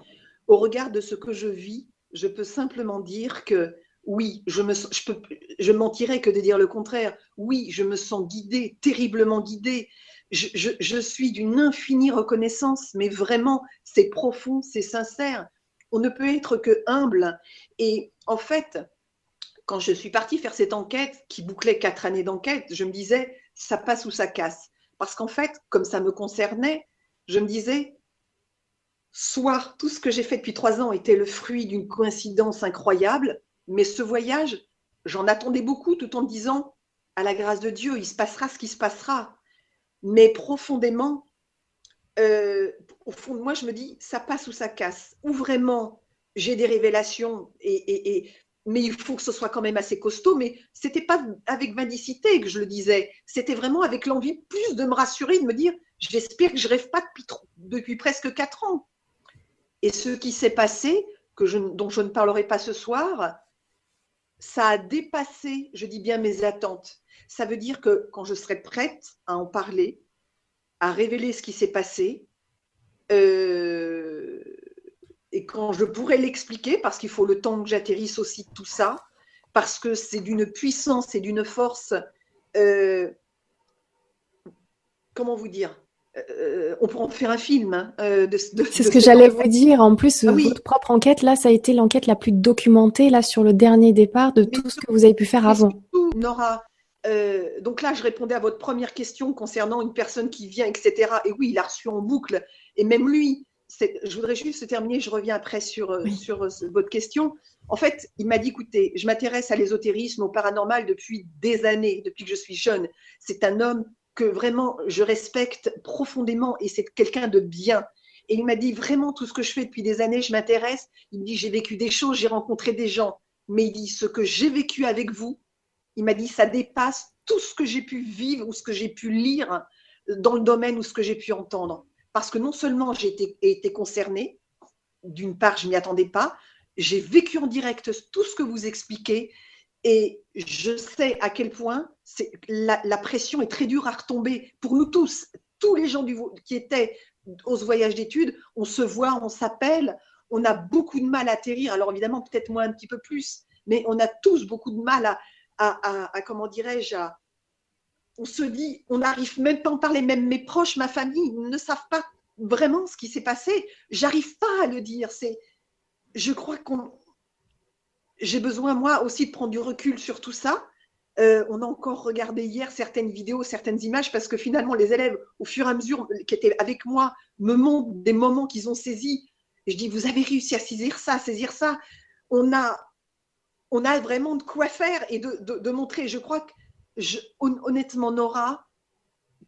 Au regard de ce que je vis, je peux simplement dire que oui, je me je peux je mentirais que de dire le contraire. Oui, je me sens guidée, terriblement guidée. Je, je, je suis d'une infinie reconnaissance, mais vraiment, c'est profond, c'est sincère. On ne peut être que humble. Et en fait, quand je suis partie faire cette enquête qui bouclait quatre années d'enquête, je me disais, ça passe ou ça casse. Parce qu'en fait, comme ça me concernait, je me disais, soit tout ce que j'ai fait depuis trois ans était le fruit d'une coïncidence incroyable, mais ce voyage, j'en attendais beaucoup tout en me disant, à la grâce de Dieu, il se passera ce qui se passera. Mais profondément, euh, au fond de moi, je me dis, ça passe ou ça casse. Ou vraiment, j'ai des révélations, et, mais il faut que ce soit quand même assez costaud. Mais c'était pas avec vindicité que je le disais. C'était vraiment avec l'envie plus de me rassurer, de me dire, j'espère que je rêve pas depuis, presque quatre ans. Et ce qui s'est passé, dont je ne parlerai pas ce soir, ça a dépassé, je dis bien, mes attentes. Ça veut dire que quand je serai prête à en parler, à révéler ce qui s'est passé. Euh, et quand je pourrais l'expliquer, parce qu'il faut le temps que j'atterrisse aussi tout ça, parce que c'est d'une puissance et d'une force, euh, comment vous dire euh, on pourrait en faire un film. Hein, c'est ce que j'allais vous dire. En plus, ah votre propre enquête, là, ça a été l'enquête la plus documentée, là, sur le dernier départ de tout ce que vous avez pu faire avant. Nora, euh, donc là, je répondais à votre première question concernant une personne qui vient, etc. Et oui, il a reçu en boucle. Et même lui, je voudrais juste terminer, je reviens après sur, euh, sur euh, votre question. En fait, il m'a dit, écoutez, je m'intéresse à l'ésotérisme, au paranormal depuis des années, depuis que je suis jeune. C'est un homme que vraiment je respecte profondément et c'est quelqu'un de bien. Et il m'a dit vraiment tout ce que je fais depuis des années, je m'intéresse. Il me dit j'ai vécu des choses, j'ai rencontré des gens, mais il dit ce que j'ai vécu avec vous, il m'a dit ça dépasse tout ce que j'ai pu vivre ou ce que j'ai pu lire dans le domaine ou ce que j'ai pu entendre. Parce que non seulement j'ai été, concernée, d'une part je m'y attendais pas, j'ai vécu en direct tout ce que vous expliquez et je sais à quel point la, pression est très dure à retomber pour nous tous. Tous les gens qui étaient au voyage d'études, on se voit, on s'appelle, on a beaucoup de mal à atterrir. Alors évidemment, peut-être moi un petit peu plus, mais on a tous beaucoup de mal à, à, à, comment dirais-je, on se dit, on n'arrive même pas à en parler, même mes proches, ma famille ne savent pas vraiment ce qui s'est passé. J'arrive pas à le dire. C'est, je crois qu'on, j'ai besoin moi aussi de prendre du recul sur tout ça. Euh, on a encore regardé hier certaines vidéos, certaines images, parce que finalement, les élèves, au fur et à mesure qui étaient avec moi, me montrent des moments qu'ils ont saisis. Et je dis, vous avez réussi à saisir ça, à saisir ça. On a, on a vraiment de quoi faire et de, montrer. Je crois que, honnêtement, Nora,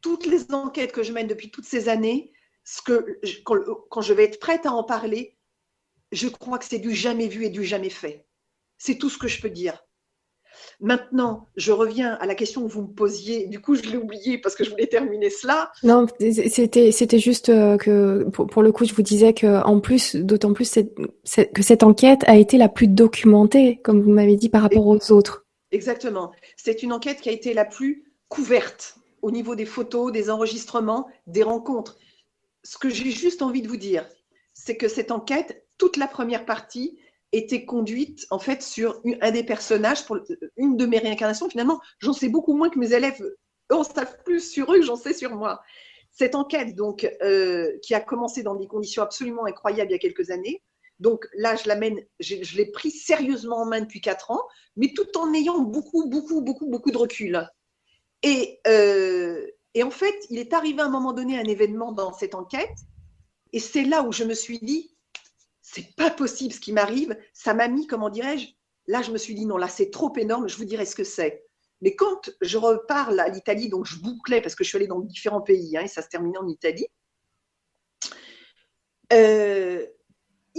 toutes les enquêtes que je mène depuis toutes ces années, ce que, quand je vais être prête à en parler, je crois que c'est du jamais vu et du jamais fait. C'est tout ce que je peux dire. Maintenant, je reviens à la question que vous me posiez. Du coup, je l'ai oublié parce que je voulais terminer cela. Non, c'était c'était juste euh, que pour, le coup, je vous disais que en plus, d'autant plus que cette enquête a été la plus documentée, comme vous m'avez dit, par rapport aux autres. Exactement. C'est une enquête qui a été la plus couverte au niveau des photos, des enregistrements, des rencontres. Ce que j'ai juste envie de vous dire, c'est que cette enquête, toute la première partie, était conduite en fait sur un des personnages pour une de mes réincarnations. Finalement, j'en sais beaucoup moins que mes élèves en savent plus sur eux que j'en sais sur moi. Cette enquête, donc, euh, qui a commencé dans des conditions absolument incroyables il y a quelques années. Donc là, je l'amène, je, l'ai pris sérieusement en main depuis quatre ans, mais tout en ayant beaucoup, beaucoup, beaucoup, beaucoup de recul. Et, euh, et en fait, il est arrivé à un moment donné un événement dans cette enquête, et c'est là où je me suis dit, c'est pas possible ce qui m'arrive. Ça m'a mis, comment dirais-je, là je me suis dit non, là c'est trop énorme, je vous dirai ce que c'est. Mais quand je reparle à l'Italie, donc je bouclais parce que je suis allée dans différents pays hein, et ça se terminait en Italie. Euh,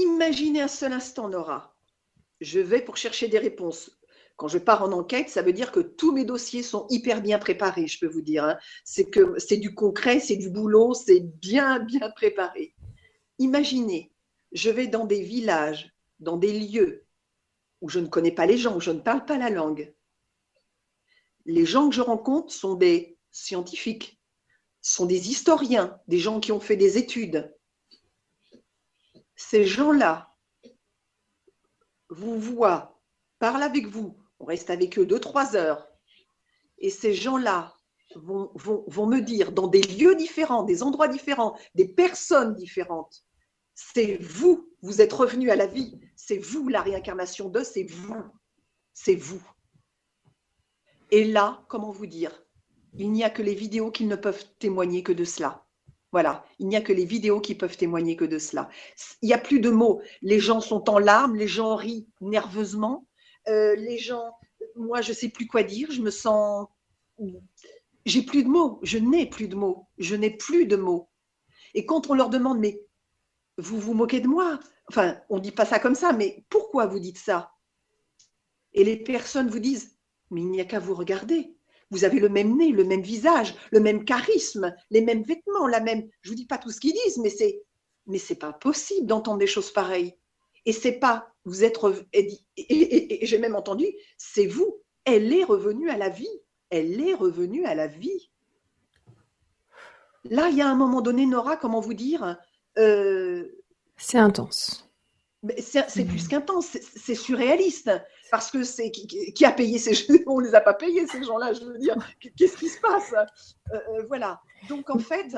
imaginez un seul instant, Nora. Je vais pour chercher des réponses. Quand je pars en enquête, ça veut dire que tous mes dossiers sont hyper bien préparés, je peux vous dire. Hein. C'est que c'est du concret, c'est du boulot, c'est bien, bien préparé. Imaginez je vais dans des villages, dans des lieux où je ne connais pas les gens, où je ne parle pas la langue. Les gens que je rencontre sont des scientifiques, sont des historiens, des gens qui ont fait des études. Ces gens-là vous voient, parlent avec vous, on reste avec eux deux, trois heures, et ces gens-là vont, me dire dans des lieux différents, des endroits différents, des personnes différentes, c'est vous, vous êtes revenu à la vie, c'est vous la réincarnation de, c'est vous, c'est vous. Et là, comment vous dire? Il n'y a que les vidéos qui ne peuvent témoigner que de cela. Voilà, il n'y a que les vidéos qui peuvent témoigner que de cela. Il n'y a plus de mots. Les gens sont en larmes, les gens rient nerveusement, euh, les gens, moi, je ne sais plus quoi dire, je me sens, j'ai plus de mots, je n'ai plus de mots, je n'ai plus de mots. Et quand on leur demande, mais vous vous moquez de moi? Enfin, on ne dit pas ça comme ça, mais pourquoi vous dites ça? Et les personnes vous disent, mais il n'y a qu'à vous regarder. Vous avez le même nez, le même visage, le même charisme, les mêmes vêtements, la même. Je vous dis pas tout ce qu'ils disent, mais c'est, mais c'est pas possible d'entendre des choses pareilles. Et c'est pas, vous êtes, et, j'ai même entendu, c'est vous. Elle est revenue à la vie. Elle est revenue à la vie. Là, il y a un moment donné, Nora, comment vous dire, euh, c'est intense. C'est plus qu'intense, c'est surréaliste. Parce que c'est qui, a payé ces gens On ne les a pas payés, ces gens-là, je veux dire. Qu'est-ce qui se passe? Euh, euh, Voilà. Donc, en fait,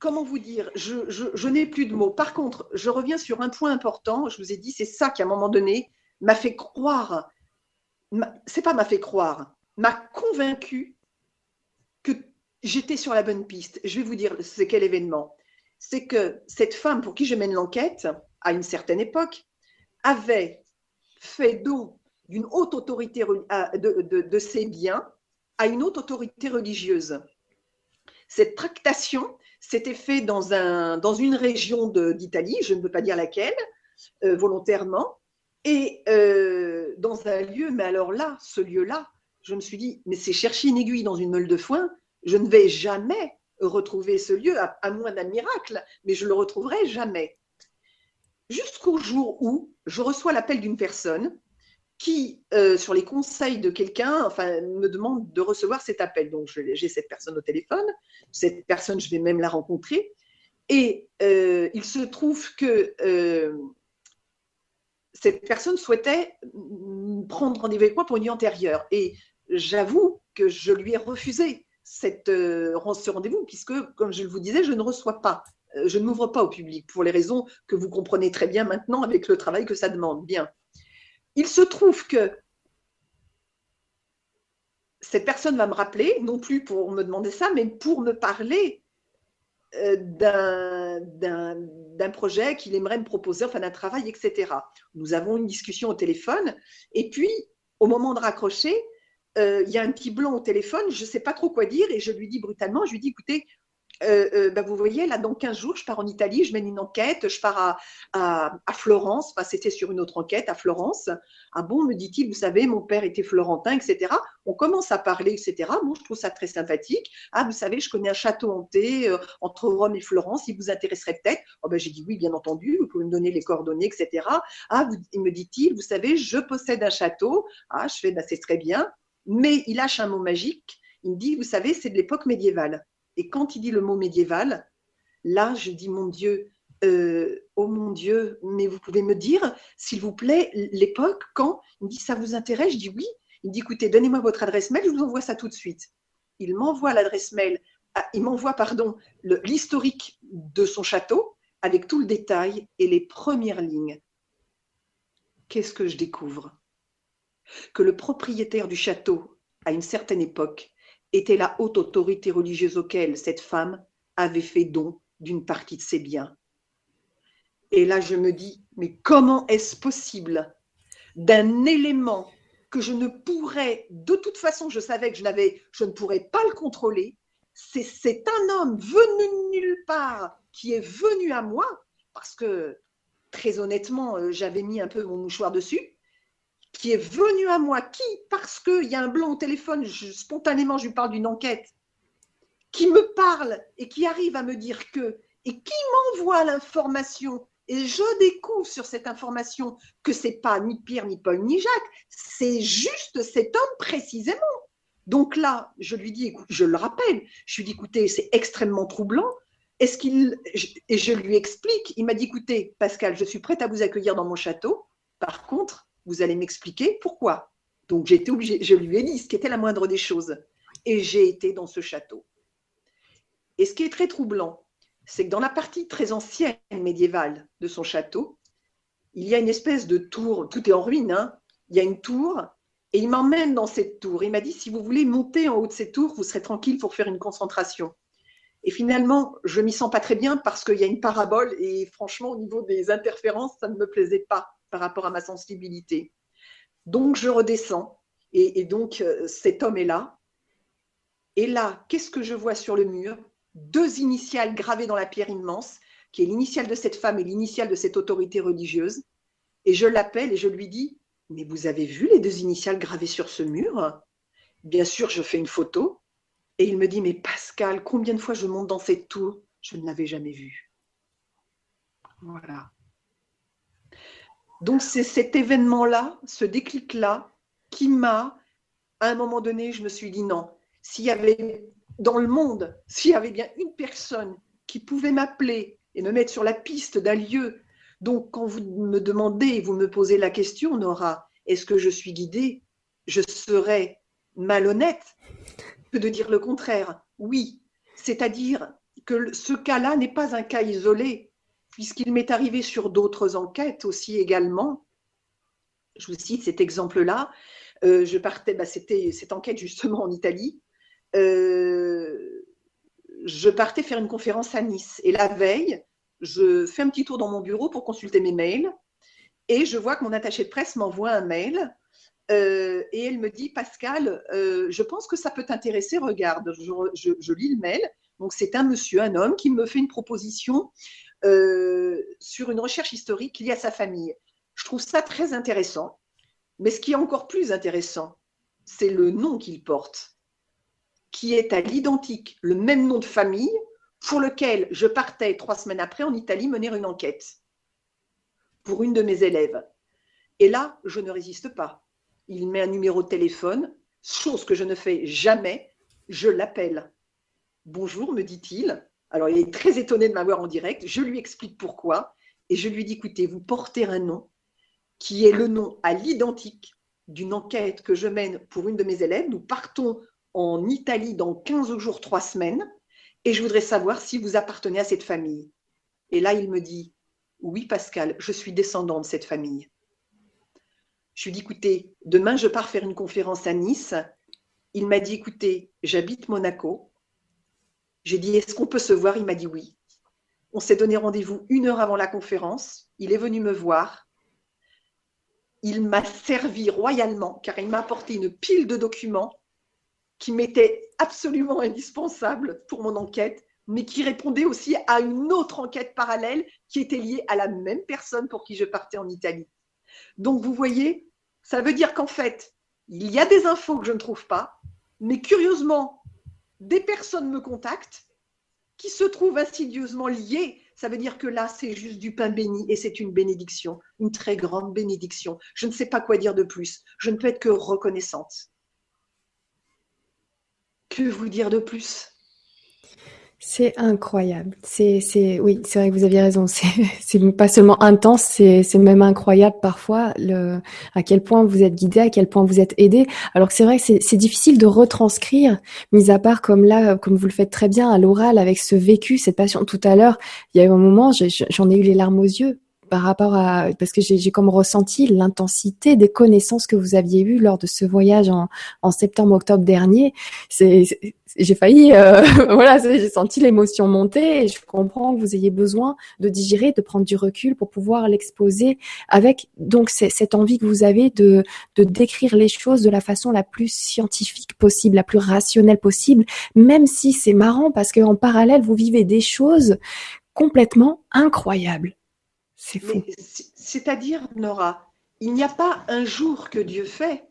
comment vous dire? Je, je n'ai plus de mots. Par contre, je reviens sur un point important. Je vous ai dit, c'est ça qui, à un moment donné, m'a fait croire. C'est pas m'a fait croire, m'a convaincu que j'étais sur la bonne piste. Je vais vous dire c'est quel événement. C'est que cette femme pour qui je mène l'enquête, à une certaine époque, avait fait don d'une haute autorité de, de, ses biens à une autre autorité religieuse. Cette tractation s'était faite dans, un, dans une région d'Italie, je ne veux pas dire laquelle, euh, volontairement, et euh, dans un lieu, mais alors là, ce lieu-là, je me suis dit, mais c'est chercher une aiguille dans une meule de foin, je ne vais jamais retrouver ce lieu, à, moins d'un miracle, mais je le retrouverai jamais. Jusqu'au jour où je reçois l'appel d'une personne qui, euh, sur les conseils de quelqu'un, enfin, me demande de recevoir cet appel. Donc, j'ai cette personne au téléphone. Cette personne, je vais même la rencontrer. Et euh, il se trouve que euh, cette personne souhaitait prendre rendez-vous avec moi pour une nuit antérieure. Et j'avoue que je lui ai refusé cette, ce rendez-vous, puisque, comme je vous disais, je ne reçois pas je ne m'ouvre pas au public pour les raisons que vous comprenez très bien maintenant avec le travail que ça demande. Bien. Il se trouve que cette personne va me rappeler, non plus pour me demander ça, mais pour me parler euh, d'un projet qu'il aimerait me proposer, enfin d'un travail, etc. Nous avons une discussion au téléphone, et puis au moment de raccrocher, euh, il y a un petit blanc au téléphone, je ne sais pas trop quoi dire, et je lui dis brutalement, je lui dis, écoutez, euh, euh, bah, vous voyez, là, dans 15 jours, je pars en Italie, je mène une enquête, je pars à, Florence, enfin, c'était sur une autre enquête, à Florence. Ah bon, me dit-il, vous savez, mon père était florentin, etc. On commence à parler, etc. Moi, je trouve ça très sympathique. Ah, vous savez, je connais un château hanté euh, entre Rome et Florence, il vous intéresserait peut-être oh, ben, J'ai dit oui, bien entendu, vous pouvez me donner les coordonnées, etc. Ah, il me dit-il, vous savez, je possède un château. Ah, je fais, bah, c'est très bien. Mais il lâche un mot magique. Il me dit, vous savez, c'est de l'époque médiévale. Et quand il dit le mot médiéval, là, je dis, mon Dieu, euh, oh mon Dieu, mais vous pouvez me dire, s'il vous plaît, l'époque, quand Il me dit, ça vous intéresse? Je dis oui. Il me dit, écoutez, donnez-moi votre adresse mail, je vous envoie ça tout de suite. Il m'envoie l'adresse mail, ah, il m'envoie, pardon, l'historique de son château avec tout le détail et les premières lignes. Qu'est-ce que je découvre? Que le propriétaire du château, à une certaine époque, était la haute autorité religieuse auquel cette femme avait fait don d'une partie de ses biens. Et là, je me dis, mais comment est-ce possible d'un élément que je ne pourrais, de toute façon, je savais que je, je ne pourrais pas le contrôler, c'est, c'est un homme venu nulle part qui est venu à moi, parce que très honnêtement, euh, j'avais mis un peu mon mouchoir dessus, qui est venu à moi, qui, parce qu'il y a un blanc au téléphone, spontanément, je lui parle d'une enquête, qui me parle et qui arrive à me dire que, et qui m'envoie l'information, et je découvre sur cette information que c'est pas ni Pierre, ni Paul, ni Jacques, c'est juste cet homme précisément. Donc là, je lui dis, je le rappelle, je lui dis, écoutez, c'est extrêmement troublant. Est-ce qu'il et je lui explique, il m'a dit, écoutez, Pascal, je suis prête à vous accueillir dans mon château. Par contre, vous allez m'expliquer pourquoi. Donc été obligée, je lui ai dit ce qui était la moindre des choses. Et j'ai été dans ce château. Et ce qui est très troublant, c'est que dans la partie très ancienne médiévale de son château, il y a une espèce de tour, tout est en ruine, hein. il y a une tour, et il m'emmène dans cette tour. Il m'a dit, si vous voulez monter en haut de cette tour, vous serez tranquille pour faire une concentration. Et finalement, je m'y sens pas très bien parce qu'il y a une parabole, et franchement, au niveau des interférences, ça ne me plaisait pas par rapport à ma sensibilité. Donc je redescends et, donc euh, cet homme est là. Et là, qu'est-ce que je vois sur le mur? Deux initiales gravées dans la pierre immense, qui est l'initiale de cette femme et l'initiale de cette autorité religieuse. Et je l'appelle et je lui dis, mais vous avez vu les deux initiales gravées sur ce mur? Bien sûr, je fais une photo. Et il me dit, mais Pascal, combien de fois je monte dans cette tour? Je ne l'avais jamais vue. Voilà. Donc c'est cet événement-là, ce déclic-là, qui m'a, à un moment donné, je me suis dit non, s'il y avait dans le monde, s'il y avait bien une personne qui pouvait m'appeler et me mettre sur la piste d'un lieu, donc quand vous me demandez, vous me posez la question, Nora, est-ce que je suis guidée Je serais malhonnête que de dire le contraire? Oui, c'est-à-dire que ce cas-là n'est pas un cas isolé puisqu'il m'est arrivé sur d'autres enquêtes aussi également. Je vous cite cet exemple-là. Euh, je partais, bah, c'était cette enquête justement en Italie. Euh, je partais faire une conférence à Nice et la veille, je fais un petit tour dans mon bureau pour consulter mes mails et je vois que mon attaché de presse m'envoie un mail euh, et elle me dit, Pascal, je pense que ça peut t'intéresser, regarde, je, lis le mail. Donc c'est un monsieur, un homme, qui me fait une proposition sur une recherche historique liée à sa famille. Je trouve ça très intéressant. Mais ce qui est encore plus intéressant, c'est le nom qu'il porte, qui est à l'identique, le même nom de famille, pour lequel je partais trois semaines après en Italie mener une enquête pour une de mes élèves. Et là, je ne résiste pas il met un numéro de téléphone, chose que je ne fais jamais, je l'appelle. Bonjour, me dit-il. Alors, il est très étonné de m'avoir en direct. Je lui explique pourquoi. Et je lui dis, écoutez, vous portez un nom qui est le nom à l'identique d'une enquête que je mène pour une de mes élèves. Nous partons en Italie dans 15 jours, 3 semaines. Et je voudrais savoir si vous appartenez à cette famille. Et là, il me dit, oui, Pascal, je suis descendant de cette famille. Je lui dit, écoutez, demain, je pars faire une conférence à Nice. Il m'a dit, écoutez, j'habite Monaco. J'ai dit, est-ce qu'on peut se voir? Il m'a dit oui. On s'est donné rendez-vous une heure avant la conférence. Il est venu me voir. Il m'a servi royalement car il m'a apporté une pile de documents qui m'étaient absolument indispensables pour mon enquête, mais qui répondaient aussi à une autre enquête parallèle qui était liée à la même personne pour qui je partais en Italie. Donc, vous voyez, ça veut dire qu'en fait, il y a des infos que je ne trouve pas, mais curieusement, des personnes me contactent qui se trouvent insidieusement liées. Ça veut dire que là, c'est juste du pain béni et c'est une bénédiction, une très grande bénédiction. Je ne sais pas quoi dire de plus. Je ne peux être que reconnaissante. Que vous dire de plus? C'est incroyable. C'est, c'est, oui, c'est vrai que vous aviez raison. C'est, c'est pas seulement intense, c'est, c'est même incroyable parfois le, à quel point vous êtes guidé, à quel point vous êtes aidé. Alors que c'est vrai que c'est, c'est difficile de retranscrire, mis à part comme là, comme vous le faites très bien à l'oral avec ce vécu, cette passion. Tout à l'heure, il y a eu un moment, j'en ai eu les larmes aux yeux par rapport à parce que j'ai comme ressenti l'intensité des connaissances que vous aviez eues lors de ce voyage en, en septembre-octobre dernier. C'est, j'ai failli, euh, voilà, j'ai senti l'émotion monter et je comprends que vous ayez besoin de digérer, de prendre du recul pour pouvoir l'exposer avec donc cette envie que vous avez de, de décrire les choses de la façon la plus scientifique possible, la plus rationnelle possible, même si c'est marrant parce qu'en parallèle vous vivez des choses complètement incroyables. C'est fou. C'est-à-dire, Nora, il n'y a pas un jour que Dieu fait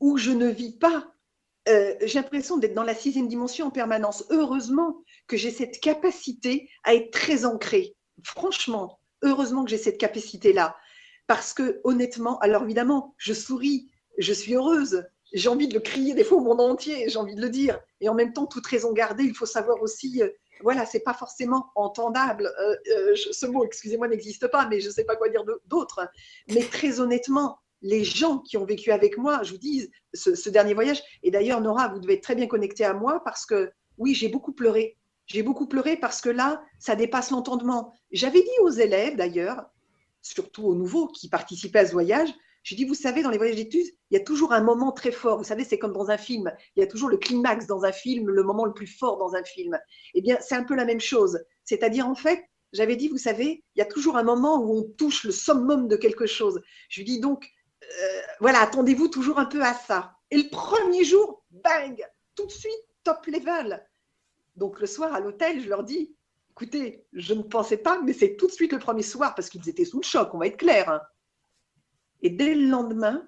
où je ne vis pas. Euh, j'ai l'impression d'être dans la sixième dimension en permanence. Heureusement que j'ai cette capacité à être très ancrée. Franchement, heureusement que j'ai cette capacité-là. Parce que honnêtement, alors évidemment, je souris, je suis heureuse, j'ai envie de le crier des fois au monde entier, j'ai envie de le dire. Et en même temps, toute raison gardée, il faut savoir aussi euh, voilà, c'est pas forcément entendable. Euh, euh, ce mot, excusez-moi, n'existe pas, mais je ne sais pas quoi dire d'autre. Mais très honnêtement, les gens qui ont vécu avec moi, je vous dis, ce, dernier voyage, et d'ailleurs, Nora, vous devez être très bien connectée à moi parce que, oui, j'ai beaucoup pleuré. J'ai beaucoup pleuré parce que là, ça dépasse l'entendement. J'avais dit aux élèves, d'ailleurs, surtout aux nouveaux qui participaient à ce voyage, je dis, vous savez, dans les voyages d'études, il y a toujours un moment très fort. Vous savez, c'est comme dans un film. Il y a toujours le climax dans un film, le moment le plus fort dans un film. Eh bien, c'est un peu la même chose. C'est-à-dire, en fait, j'avais dit, vous savez, il y a toujours un moment où on touche le summum de quelque chose. Je lui dis donc, euh, voilà, attendez-vous toujours un peu à ça. Et le premier jour, bang, tout de suite, top level. Donc le soir à l'hôtel, je leur dis, écoutez, je ne pensais pas, mais c'est tout de suite le premier soir parce qu'ils étaient sous le choc, on va être clair. Hein. Et dès le lendemain,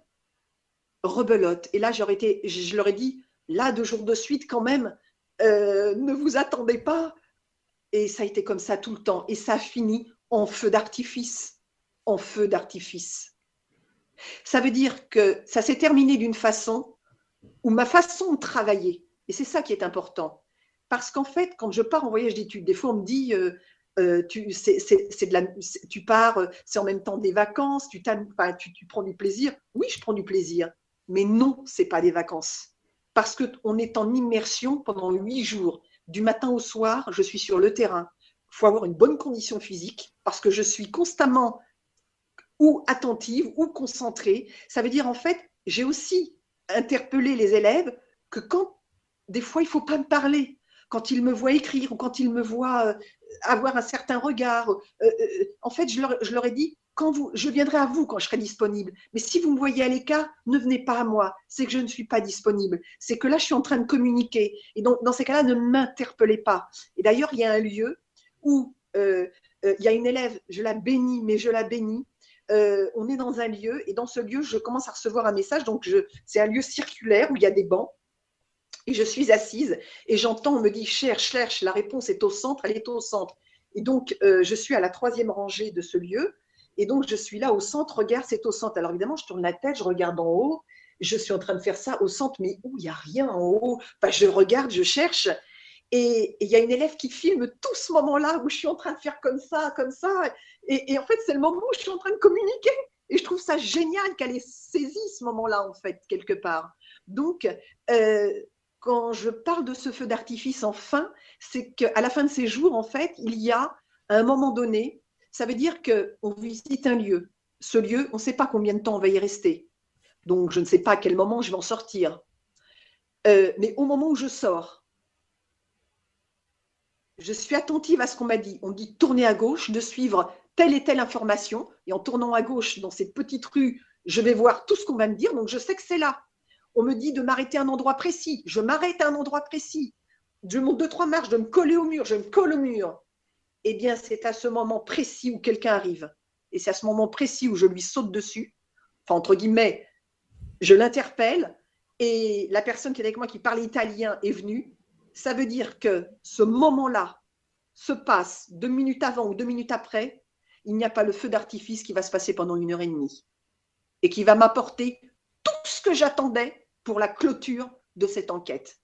rebelote. Et là, été, je leur ai dit, là, deux jours de suite, quand même, euh, ne vous attendez pas. Et ça a été comme ça tout le temps. Et ça a fini en feu d'artifice. En feu d'artifice. Ça veut dire que ça s'est terminé d'une façon où ma façon de travailler, et c'est ça qui est important, parce qu'en fait, quand je pars en voyage d'études, des fois on me dit, euh, euh, tu, pars, euh, c'est en même temps des vacances, tu, prends du plaisir. Oui, je prends du plaisir, mais non, c'est pas des vacances. Parce qu'on est en immersion pendant huit jours. Du matin au soir, je suis sur le terrain. Il faut avoir une bonne condition physique parce que je suis constamment ou attentive ou concentrée. Ça veut dire, en fait, j'ai aussi interpellé les élèves que quand, des fois, il faut pas me parler quand ils me voient écrire ou quand ils me voient euh, avoir un certain regard. Euh, euh, en fait, je leur, ai dit, quand vous, je viendrai à vous quand je serai disponible. Mais si vous me voyez à l'écart, ne venez pas à moi. C'est que je ne suis pas disponible. C'est que là, je suis en train de communiquer. Et donc, dans ces cas-là, ne m'interpellez pas. Et d'ailleurs, il y a un lieu où il y a une élève, je la bénis, mais je la bénis. Euh, on est dans un lieu et dans ce lieu, je commence à recevoir un message. Donc, c'est un lieu circulaire où il y a des bancs. Et je suis assise et j'entends, on me dit cherche, cherche, la réponse est au centre, elle est au centre. Et donc, je suis à la troisième rangée de ce lieu et donc, je suis là au centre, regarde, c'est au centre. Alors évidemment, je tourne la tête, je regarde en haut, je suis en train de faire ça au centre, mais où il n'y a rien en haut? Enfin, je regarde, je cherche. Et il y a une élève qui filme tout ce moment-là où je suis en train de faire comme ça, comme ça. Et, en fait, c'est le moment où je suis en train de communiquer. Et je trouve ça génial qu'elle ait saisi ce moment-là, en fait, quelque part. Donc, euh, quand je parle de ce feu d'artifice en fin, c'est qu'à la fin de ces jours, en fait, il y a, un moment donné, ça veut dire qu'on visite un lieu. Ce lieu, on ne sait pas combien de temps on va y rester. Donc, je ne sais pas à quel moment je vais en sortir. Euh, mais au moment où je sors, je suis attentive à ce qu'on m'a dit. On dit tourner à gauche, de suivre telle et telle information. Et en tournant à gauche dans cette petite rue, je vais voir tout ce qu'on va me dire. Donc, je sais que c'est là. On me dit de m'arrêter à un endroit précis. Je m'arrête à un endroit précis. Je monte deux, trois marches, de me coller au mur. Je me colle au mur eh bien, c'est à ce moment précis où quelqu'un arrive. Et c'est à ce moment précis où je lui saute dessus. Enfin, entre guillemets, je l'interpelle et la personne qui est avec moi qui parle italien est venue. Ça veut dire que ce moment-là se passe deux minutes avant ou deux minutes après. Il n'y a pas le feu d'artifice qui va se passer pendant une heure et demie et qui va m'apporter tout ce que j'attendais pour la clôture de cette enquête.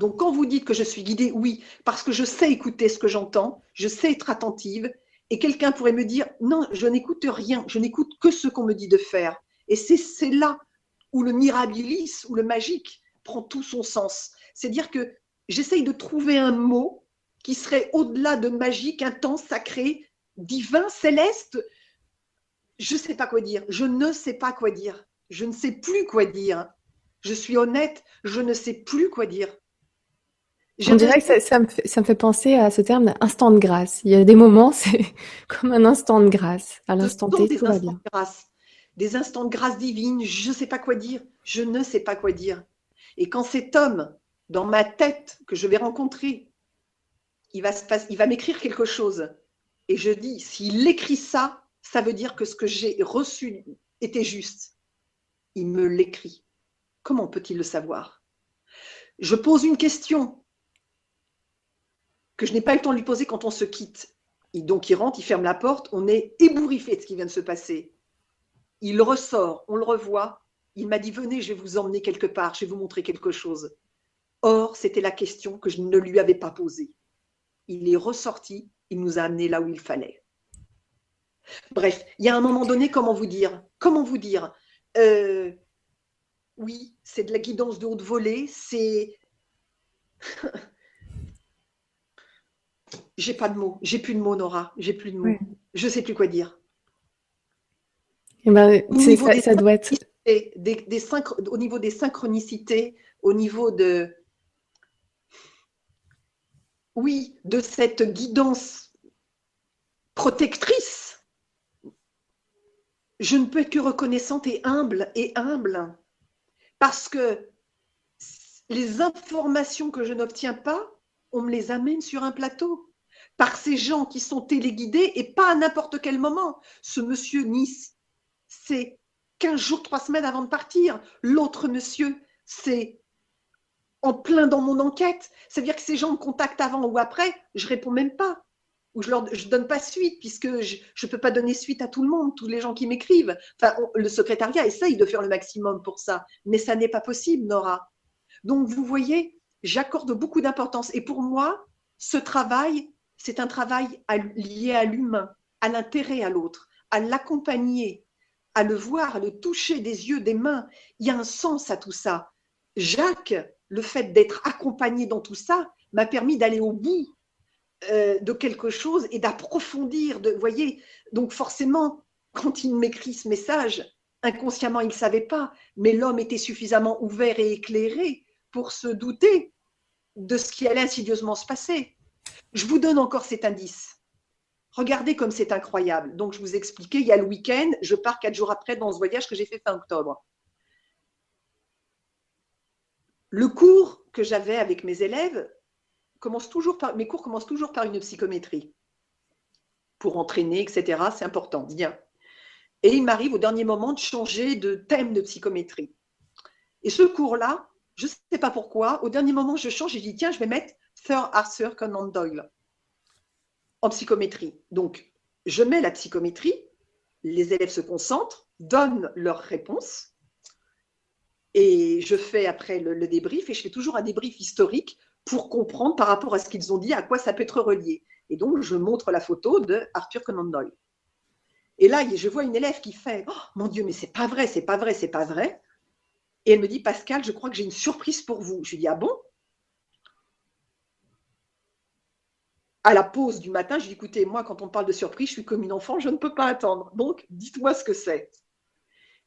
Donc quand vous dites que je suis guidée, oui, parce que je sais écouter ce que j'entends, je sais être attentive, et quelqu'un pourrait me dire, non, je n'écoute rien, je n'écoute que ce qu'on me dit de faire. Et c'est là où le mirabilis, ou le magique, prend tout son sens. C'est-à-dire que j'essaye de trouver un mot qui serait au-delà de magique, intense, sacré, divin, céleste. Je ne sais pas quoi dire. Je ne sais pas quoi dire. Je ne sais plus quoi dire. Je suis honnête, je ne sais plus quoi dire. Je dirais que ça, me fait, penser à ce terme instant de grâce. Il y a des moments, c'est comme un instant de grâce. À l'instant T, tout va bien. des instants de grâce divine, je ne sais pas quoi dire. Je ne sais pas quoi dire. Et quand cet homme, dans ma tête, que je vais rencontrer, il va, m'écrire quelque chose. Et je dis, s'il écrit ça, ça veut dire que ce que j'ai reçu était juste. Il me l'écrit. Comment peut-il le savoir? Je pose une question que je n'ai pas eu le temps de lui poser quand on se quitte. donc il rentre, il ferme la porte, on est ébouriffé de ce qui vient de se passer. Il ressort, on le revoit. Il m'a dit venez, je vais vous emmener quelque part, je vais vous montrer quelque chose. Or, c'était la question que je ne lui avais pas posée. Il est ressorti, il nous a amenés là où il fallait. Bref, il y a un moment donné, comment vous dire Comment vous dire euh, Oui, c'est de la guidance de haute volée, c'est J'ai pas de mots. J'ai plus de mots, Nora. J'ai plus de mots. Je sais plus quoi dire. Eh ben, ça, ça doit être. Des, au niveau des synchronicités, au niveau de. Oui, de cette guidance protectrice. Je ne peux être que reconnaissante et humble et humble parce que les informations que je n'obtiens pas, on me les amène sur un plateau par ces gens qui sont téléguidés et pas à n'importe quel moment. Ce monsieur Nice, c'est 15 jours, 3 semaines avant de partir. L'autre monsieur, c'est en plein dans mon enquête. C'est-à-dire que ces gens me contactent avant ou après, je réponds même pas. Ou je ne donne pas suite, puisque je ne peux pas donner suite à tout le monde, tous les gens qui m'écrivent. Enfin, le secrétariat essaye de faire le maximum pour ça, mais ça n'est pas possible, Nora. Donc, vous voyez, j'accorde beaucoup d'importance. Et pour moi, ce travail, c'est un travail lié à l'humain, à l'intérêt à l'autre, à l'accompagner, à le voir, à le toucher des yeux, des mains. Il y a un sens à tout ça. Jacques, le fait d'être accompagné dans tout ça, m'a permis d'aller au bout euh, de quelque chose et d'approfondir. De, voyez, donc forcément, quand il m'écrit ce message, inconsciemment, il ne savait pas, mais l'homme était suffisamment ouvert et éclairé pour se douter de ce qui allait insidieusement se passer. Je vous donne encore cet indice. Regardez comme c'est incroyable. Donc, je vous expliquais, il y a le week-end, je pars quatre jours après dans ce voyage que j'ai fait fin octobre. Le cours que j'avais avec mes élèves commence toujours mes cours commencent toujours par une psychométrie pour entraîner, etc. C'est important, bien. Et il m'arrive au dernier moment de changer de thème de psychométrie. Et ce cours-là, je ne sais pas pourquoi, au dernier moment, je change et je dis tiens, je vais mettre Sir Arthur Conan Doyle en psychométrie. Donc, je mets la psychométrie, les élèves se concentrent, donnent leurs réponses, et je fais après le, débrief, et je fais toujours un débrief historique pour comprendre par rapport à ce qu'ils ont dit, à quoi ça peut être relié. Et donc, je montre la photo de Arthur Conan Doyle. Et là, je vois une élève qui fait oh, Mon Dieu, mais c'est pas vrai, c'est pas vrai, c'est pas vrai. Et elle me dit Pascal, je crois que j'ai une surprise pour vous. Je lui dis Ah bon? À la pause du matin, je dis écoutez, moi, quand on parle de surprise, je suis comme une enfant, je ne peux pas attendre. Donc, dites-moi ce que c'est.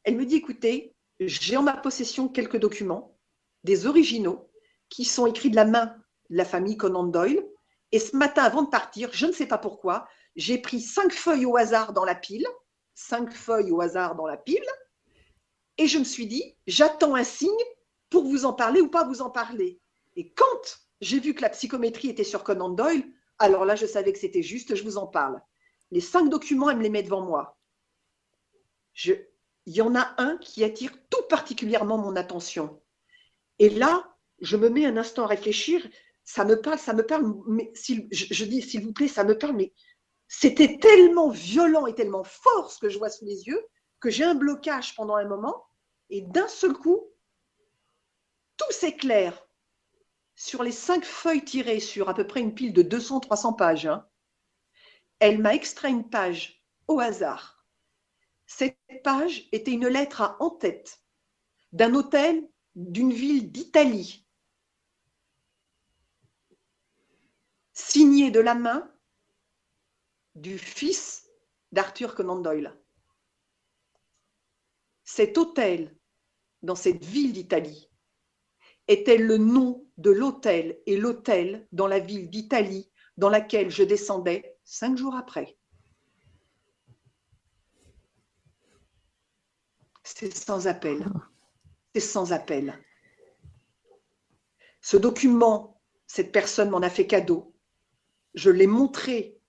Elle me dit écoutez, j'ai en ma possession quelques documents, des originaux, qui sont écrits de la main de la famille Conan Doyle. Et ce matin, avant de partir, je ne sais pas pourquoi, j'ai pris cinq feuilles au hasard dans la pile, cinq feuilles au hasard dans la pile, et je me suis dit, j'attends un signe pour vous en parler ou pas vous en parler. Et quand j'ai vu que la psychométrie était sur Conan Doyle, alors là, je savais que c'était juste, je vous en parle. Les cinq documents, elle me les met devant moi. il y en a un qui attire tout particulièrement mon attention. Et là, je me mets un instant à réfléchir. Ça me parle, ça me parle. Mais je, dis, s'il vous plaît, ça me parle. Mais c'était tellement violent et tellement fort ce que je vois sous les yeux que j'ai un blocage pendant un moment. Et d'un seul coup, tout s'éclaire sur les cinq feuilles tirées sur à peu près une pile de 200-300 pages, hein, elle m'a extrait une page au hasard. Cette page était une lettre à en-tête d'un hôtel d'une ville d'Italie, signée de la main du fils d'Arthur Conan Doyle. Cet hôtel, dans cette ville d'Italie, était le nom de l'hôtel et l'hôtel dans la ville d'Italie dans laquelle je descendais cinq jours après. C'est sans appel. C'est sans appel. Ce document, cette personne m'en a fait cadeau. Je l'ai montré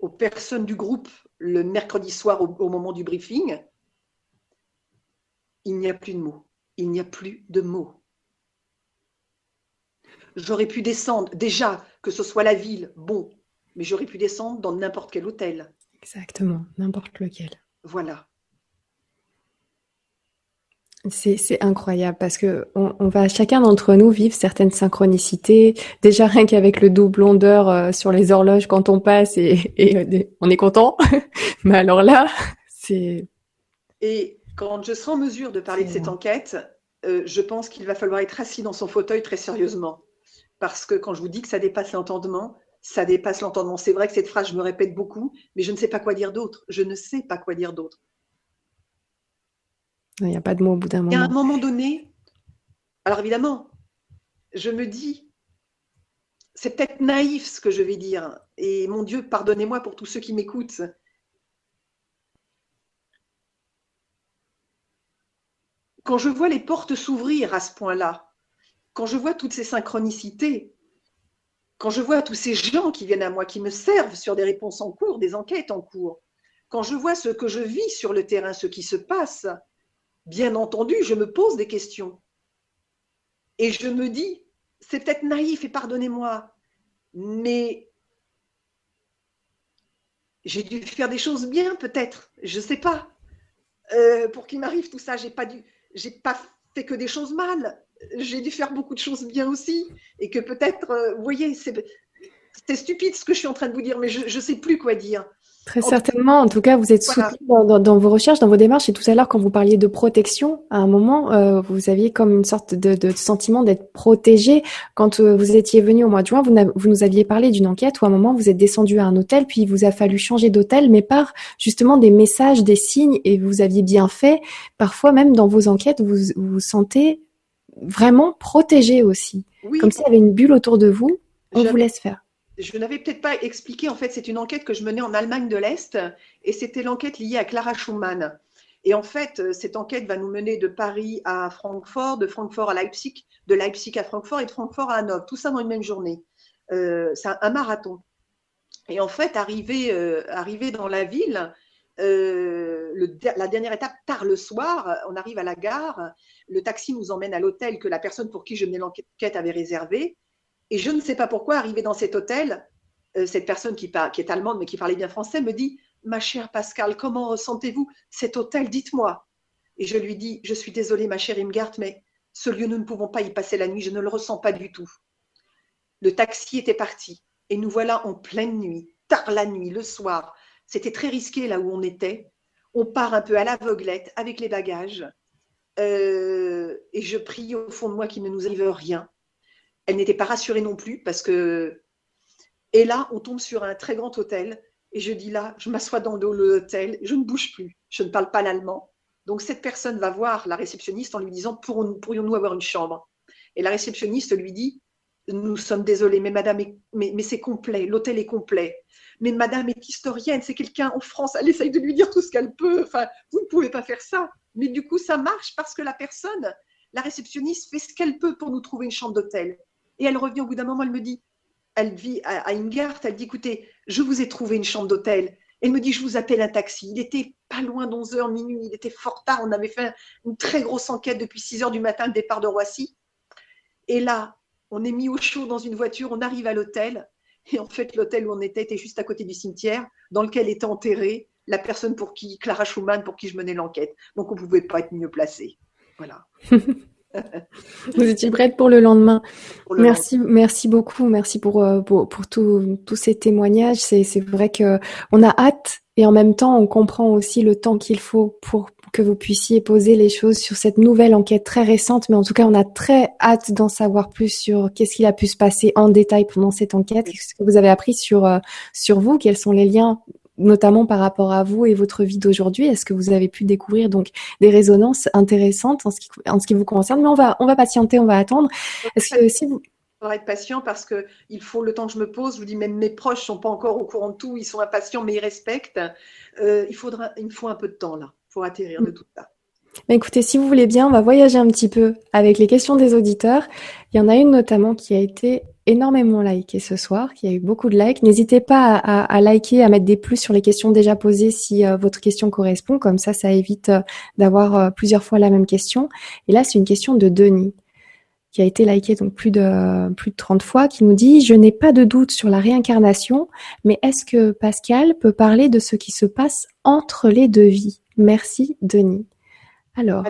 aux personnes du groupe le mercredi soir au, moment du briefing. Il n'y a plus de mots. Il n'y a plus de mots j'aurais pu descendre, déjà, que ce soit la ville, bon, mais j'aurais pu descendre dans n'importe quel hôtel. Exactement, n'importe lequel. Voilà. C'est incroyable parce que on, va chacun d'entre nous vivre certaines synchronicités. Déjà rien qu'avec le doublon d'heure euh, sur les horloges quand on passe et, euh, on est content. Mais alors là, c'est. Et quand je serai en mesure de parler de cette enquête, euh, je pense qu'il va falloir être assis dans son fauteuil très sérieusement parce que quand je vous dis que ça dépasse l'entendement, ça dépasse l'entendement. C'est vrai que cette phrase, je me répète beaucoup, mais je ne sais pas quoi dire d'autre. Je ne sais pas quoi dire d'autre. Il n'y a pas de mots au bout d'un moment. Il y a un moment donné, alors évidemment, je me dis, c'est peut-être naïf ce que je vais dire, et mon Dieu, pardonnez-moi pour tous ceux qui m'écoutent. Quand je vois les portes s'ouvrir à ce point-là, quand je vois toutes ces synchronicités, quand je vois tous ces gens qui viennent à moi, qui me servent sur des réponses en cours, des enquêtes en cours, quand je vois ce que je vis sur le terrain, ce qui se passe, bien entendu, je me pose des questions. Et je me dis, c'est peut-être naïf et pardonnez-moi, mais j'ai dû faire des choses bien peut-être, je ne sais pas. Euh, pour qu'il m'arrive tout ça, j'ai pas pas fait que des choses mal j'ai dû faire beaucoup de choses bien aussi, et que peut-être, euh, vous voyez, c'est stupide ce que je suis en train de vous dire, mais je ne sais plus quoi dire. Très certainement. En tout cas, vous êtes soutenu dans, vos recherches, dans vos démarches. Et tout à l'heure, quand vous parliez de protection, à un moment, euh, vous aviez comme une sorte de, sentiment d'être protégé. Quand euh, vous étiez venu au mois de juin, vous, vous nous aviez parlé d'une enquête où à un moment, vous êtes descendu à un hôtel, puis il vous a fallu changer d'hôtel, mais par justement des messages, des signes, et vous aviez bien fait. Parfois, même dans vos enquêtes, vous vous sentez vraiment protégé aussi. Comme s'il y avait une bulle autour de vous, on vous laisse faire. je n'avais peut-être pas expliqué, en fait, c'est une enquête que je menais en Allemagne de l'Est, et c'était l'enquête liée à Clara Schumann. Et en fait, cette enquête va nous mener de Paris à Francfort, de Francfort à Leipzig, de Leipzig à Francfort et de Francfort à Hanovre, tout ça dans une même journée. Euh, c'est un, marathon. Et en fait, arrivé, euh, arrivé dans la ville, euh, la dernière étape, tard le soir, on arrive à la gare, le taxi nous emmène à l'hôtel que la personne pour qui je menais l'enquête avait réservé. Et je ne sais pas pourquoi, arrivé dans cet hôtel, cette personne qui, qui est allemande mais qui parlait bien français me dit Ma chère Pascal, comment ressentez-vous cet hôtel? Dites-moi. Et je lui dis Je suis désolée, ma chère Imgard, mais ce lieu, nous ne pouvons pas y passer la nuit, je ne le ressens pas du tout. Le taxi était parti et nous voilà en pleine nuit, tard la nuit, le soir. C'était très risqué là où on était. On part un peu à l'aveuglette avec les bagages. Euh, et je prie au fond de moi qu'il ne nous arrive rien. Elle n'était pas rassurée non plus parce que. Et là, on tombe sur un très grand hôtel. Et je dis là, je m'assois dans l'hôtel, je ne bouge plus, je ne parle pas l'allemand. Donc cette personne va voir la réceptionniste en lui disant pourrions-nous avoir une chambre? Et la réceptionniste lui dit nous sommes désolés, mais madame, mais, c'est complet, l'hôtel est complet. Mais madame est historienne, c'est quelqu'un en France, elle essaye de lui dire tout ce qu'elle peut. Enfin, vous ne pouvez pas faire ça. Mais du coup, ça marche parce que la personne, la réceptionniste, fait ce qu'elle peut pour nous trouver une chambre d'hôtel. Et elle revient au bout d'un moment, elle me dit, elle vit à, à Ingart, elle dit, écoutez, je vous ai trouvé une chambre d'hôtel. Elle me dit, je vous appelle un taxi. Il était pas loin d'11 h minuit, il était fort tard. On avait fait une très grosse enquête depuis 6 heures du matin, le départ de Roissy. Et là, on est mis au chaud dans une voiture, on arrive à l'hôtel. Et en fait, l'hôtel où on était était juste à côté du cimetière, dans lequel était enterrée la personne pour qui, Clara Schumann, pour qui je menais l'enquête. Donc, on ne pouvait pas être mieux placé. Voilà. Vous étiez prête pour le lendemain. merci, merci beaucoup. Merci pour, euh, pour, pour tous ces témoignages. C'est vrai que on a hâte et en même temps, on comprend aussi le temps qu'il faut pour que vous puissiez poser les choses sur cette nouvelle enquête très récente, mais en tout cas, on a très hâte d'en savoir plus sur qu'est-ce qu'il a pu se passer en détail pendant cette enquête, ce que vous avez appris sur euh, sur vous, quels sont les liens notamment par rapport à vous et votre vie d'aujourd'hui. Est-ce que vous avez pu découvrir donc des résonances intéressantes en ce qui, vous concerne? Mais on va on va patienter, on va attendre. Est-ce vous être patient parce que il faut le temps que je me pose. Je vous dis, même mes proches sont pas encore au courant de tout. Ils sont impatients, mais ils respectent. Euh, il faudra, il me faut un peu de temps là pour atterrir de tout ça. Écoutez, si vous voulez bien, on va voyager un petit peu avec les questions des auditeurs. Il y en a une notamment qui a été énormément likée ce soir, qui a eu beaucoup de likes. N'hésitez pas à, liker, à mettre des plus sur les questions déjà posées si euh, votre question correspond. Comme ça, ça évite euh, d'avoir euh, plusieurs fois la même question. Et là, c'est une question de Denis qui a été likée donc plus de plus de 30 fois, qui nous dit je n'ai pas de doute sur la réincarnation, mais est-ce que Pascal peut parler de ce qui se passe entre les deux vies? Merci, Denis. Alors.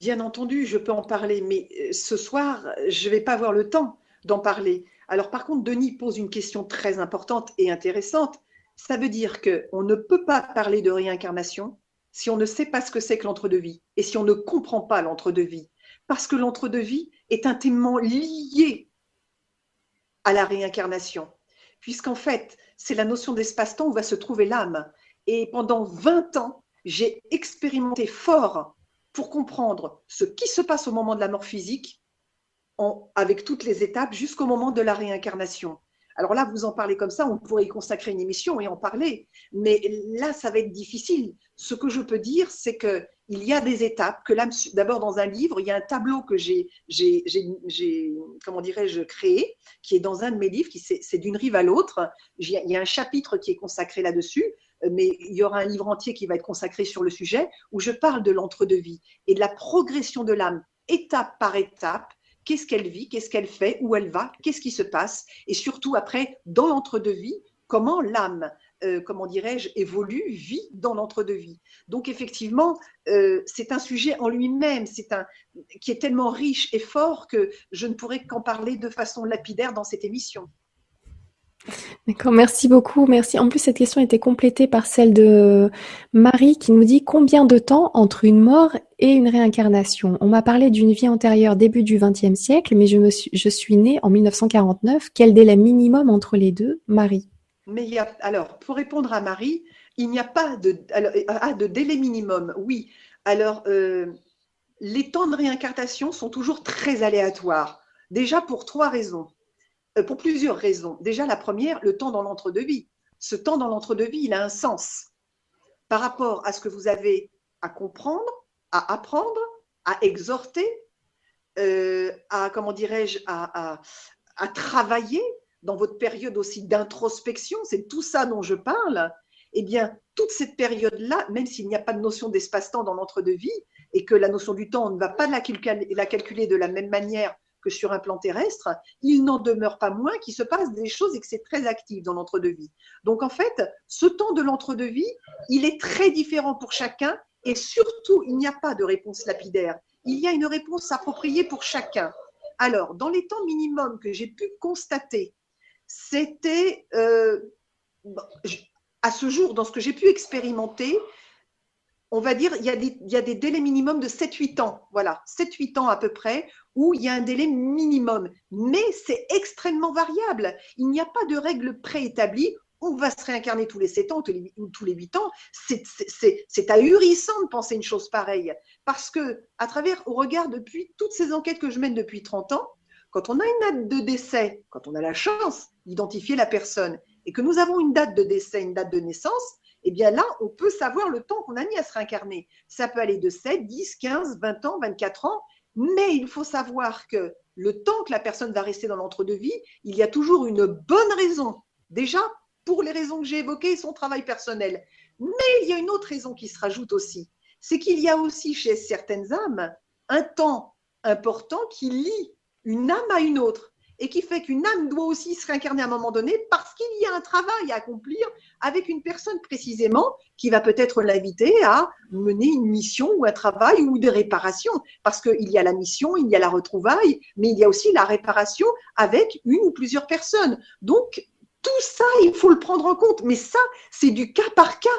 Bien entendu, je peux en parler, mais euh, ce soir, je ne vais pas avoir le temps d'en parler. Alors, par contre, Denis pose une question très importante et intéressante. Ça veut dire qu'on ne peut pas parler de réincarnation si on ne sait pas ce que c'est que l'entre-deux-vie et si on ne comprend pas l'entre-deux-vie. Parce que l'entre-deux-vie est intimement lié à la réincarnation. Puisqu'en fait, c'est la notion d'espace-temps où va se trouver l'âme. Et pendant 20 ans, j'ai expérimenté fort pour comprendre ce qui se passe au moment de la mort physique, avec toutes les étapes, jusqu'au moment de la réincarnation. Alors là, vous en parlez comme ça, on pourrait y consacrer une émission et en parler, mais là, ça va être difficile. Ce que je peux dire, c'est que il y a des étapes que là, d'abord dans un livre, il y a un tableau que j'ai, comment dirais-je, créé, qui est dans un de mes livres, qui c'est d'une rive à l'autre. Il y a un chapitre qui est consacré là-dessus mais il y aura un livre entier qui va être consacré sur le sujet, où je parle de l'entre-deux-vie et de la progression de l'âme, étape par étape. Qu'est-ce qu'elle vit, qu'est-ce qu'elle fait, où elle va, qu'est-ce qui se passe, et surtout après, dans l'entre-deux-vie, comment l'âme, euh, comment dirais-je, évolue, vit dans l'entre-deux-vie. Donc effectivement, euh, c'est un sujet en lui-même, c'est un qui est tellement riche et fort que je ne pourrais qu'en parler de façon lapidaire dans cette émission. D'accord, merci beaucoup. Merci. En plus, cette question était complétée par celle de Marie qui nous dit combien de temps entre une mort et une réincarnation? On m'a parlé d'une vie antérieure début du XXe siècle, mais je, me suis, je suis née en 1949. Quel délai minimum entre les deux Marie? Mais il y a, alors, pour répondre à Marie, il n'y a pas de, ah, de délai minimum, oui. Alors, euh, les temps de réincarnation sont toujours très aléatoires. Déjà pour trois raisons. euh, pour plusieurs raisons. Déjà, la première, le temps dans l'entre-deux-vie. Ce temps dans l'entre-deux-vie, il a un sens par rapport à ce que vous avez à comprendre, à apprendre, à exhorter, euh, à, comment dirais-je, à, travailler dans votre période aussi d'introspection, c'est tout ça dont je parle, eh bien, toute cette période-là, même s'il n'y a pas de notion d'espace-temps dans l'entre-deux-vie, et que la notion du temps, on ne va pas la calculer de la même manière sur un plan terrestre, il n'en demeure pas moins qu'il se passe des choses et que c'est très actif dans l'entre-deux-vie. Donc en fait, ce temps de l'entre-deux-vie, il est très différent pour chacun et surtout, il n'y a pas de réponse lapidaire. Il y a une réponse appropriée pour chacun. Alors, dans les temps minimums que j'ai pu constater, c'était euh, à ce jour, dans ce que j'ai pu expérimenter, on va dire, il y a des, délais minimums de 7-8 ans. Voilà, 7-8 ans à peu près, où il y a un délai minimum. Mais c'est extrêmement variable. Il n'y a pas de règle préétablie. On va se réincarner tous les 7 ans ou tous les 8 ans. C'est ahurissant de penser une chose pareille. Parce que, à travers, au regard depuis toutes ces enquêtes que je mène depuis 30 ans, quand on a une date de décès, quand on a la chance d'identifier la personne, et que nous avons une date de décès, une date de naissance, eh bien là, on peut savoir le temps qu'on a mis à se réincarner. Ça peut aller de 7, 10, 15, 20 ans, 24 ans, mais il faut savoir que le temps que la personne va rester dans l'entre-deux-vie, il y a toujours une bonne raison. Déjà, pour les raisons que j'ai évoquées, son travail personnel. Mais il y a une autre raison qui se rajoute aussi. C'est qu'il y a aussi chez certaines âmes un temps important qui lie une âme à une autre et qui fait qu'une âme doit aussi se réincarner à un moment donné parce qu'il y a un travail à accomplir avec une personne précisément qui va peut-être l'inviter à mener une mission ou un travail ou des réparations. Parce qu'il y a la mission, il y a la retrouvaille, mais il y a aussi la réparation avec une ou plusieurs personnes. Donc, tout ça, il faut le prendre en compte. Mais ça, c'est du cas par cas.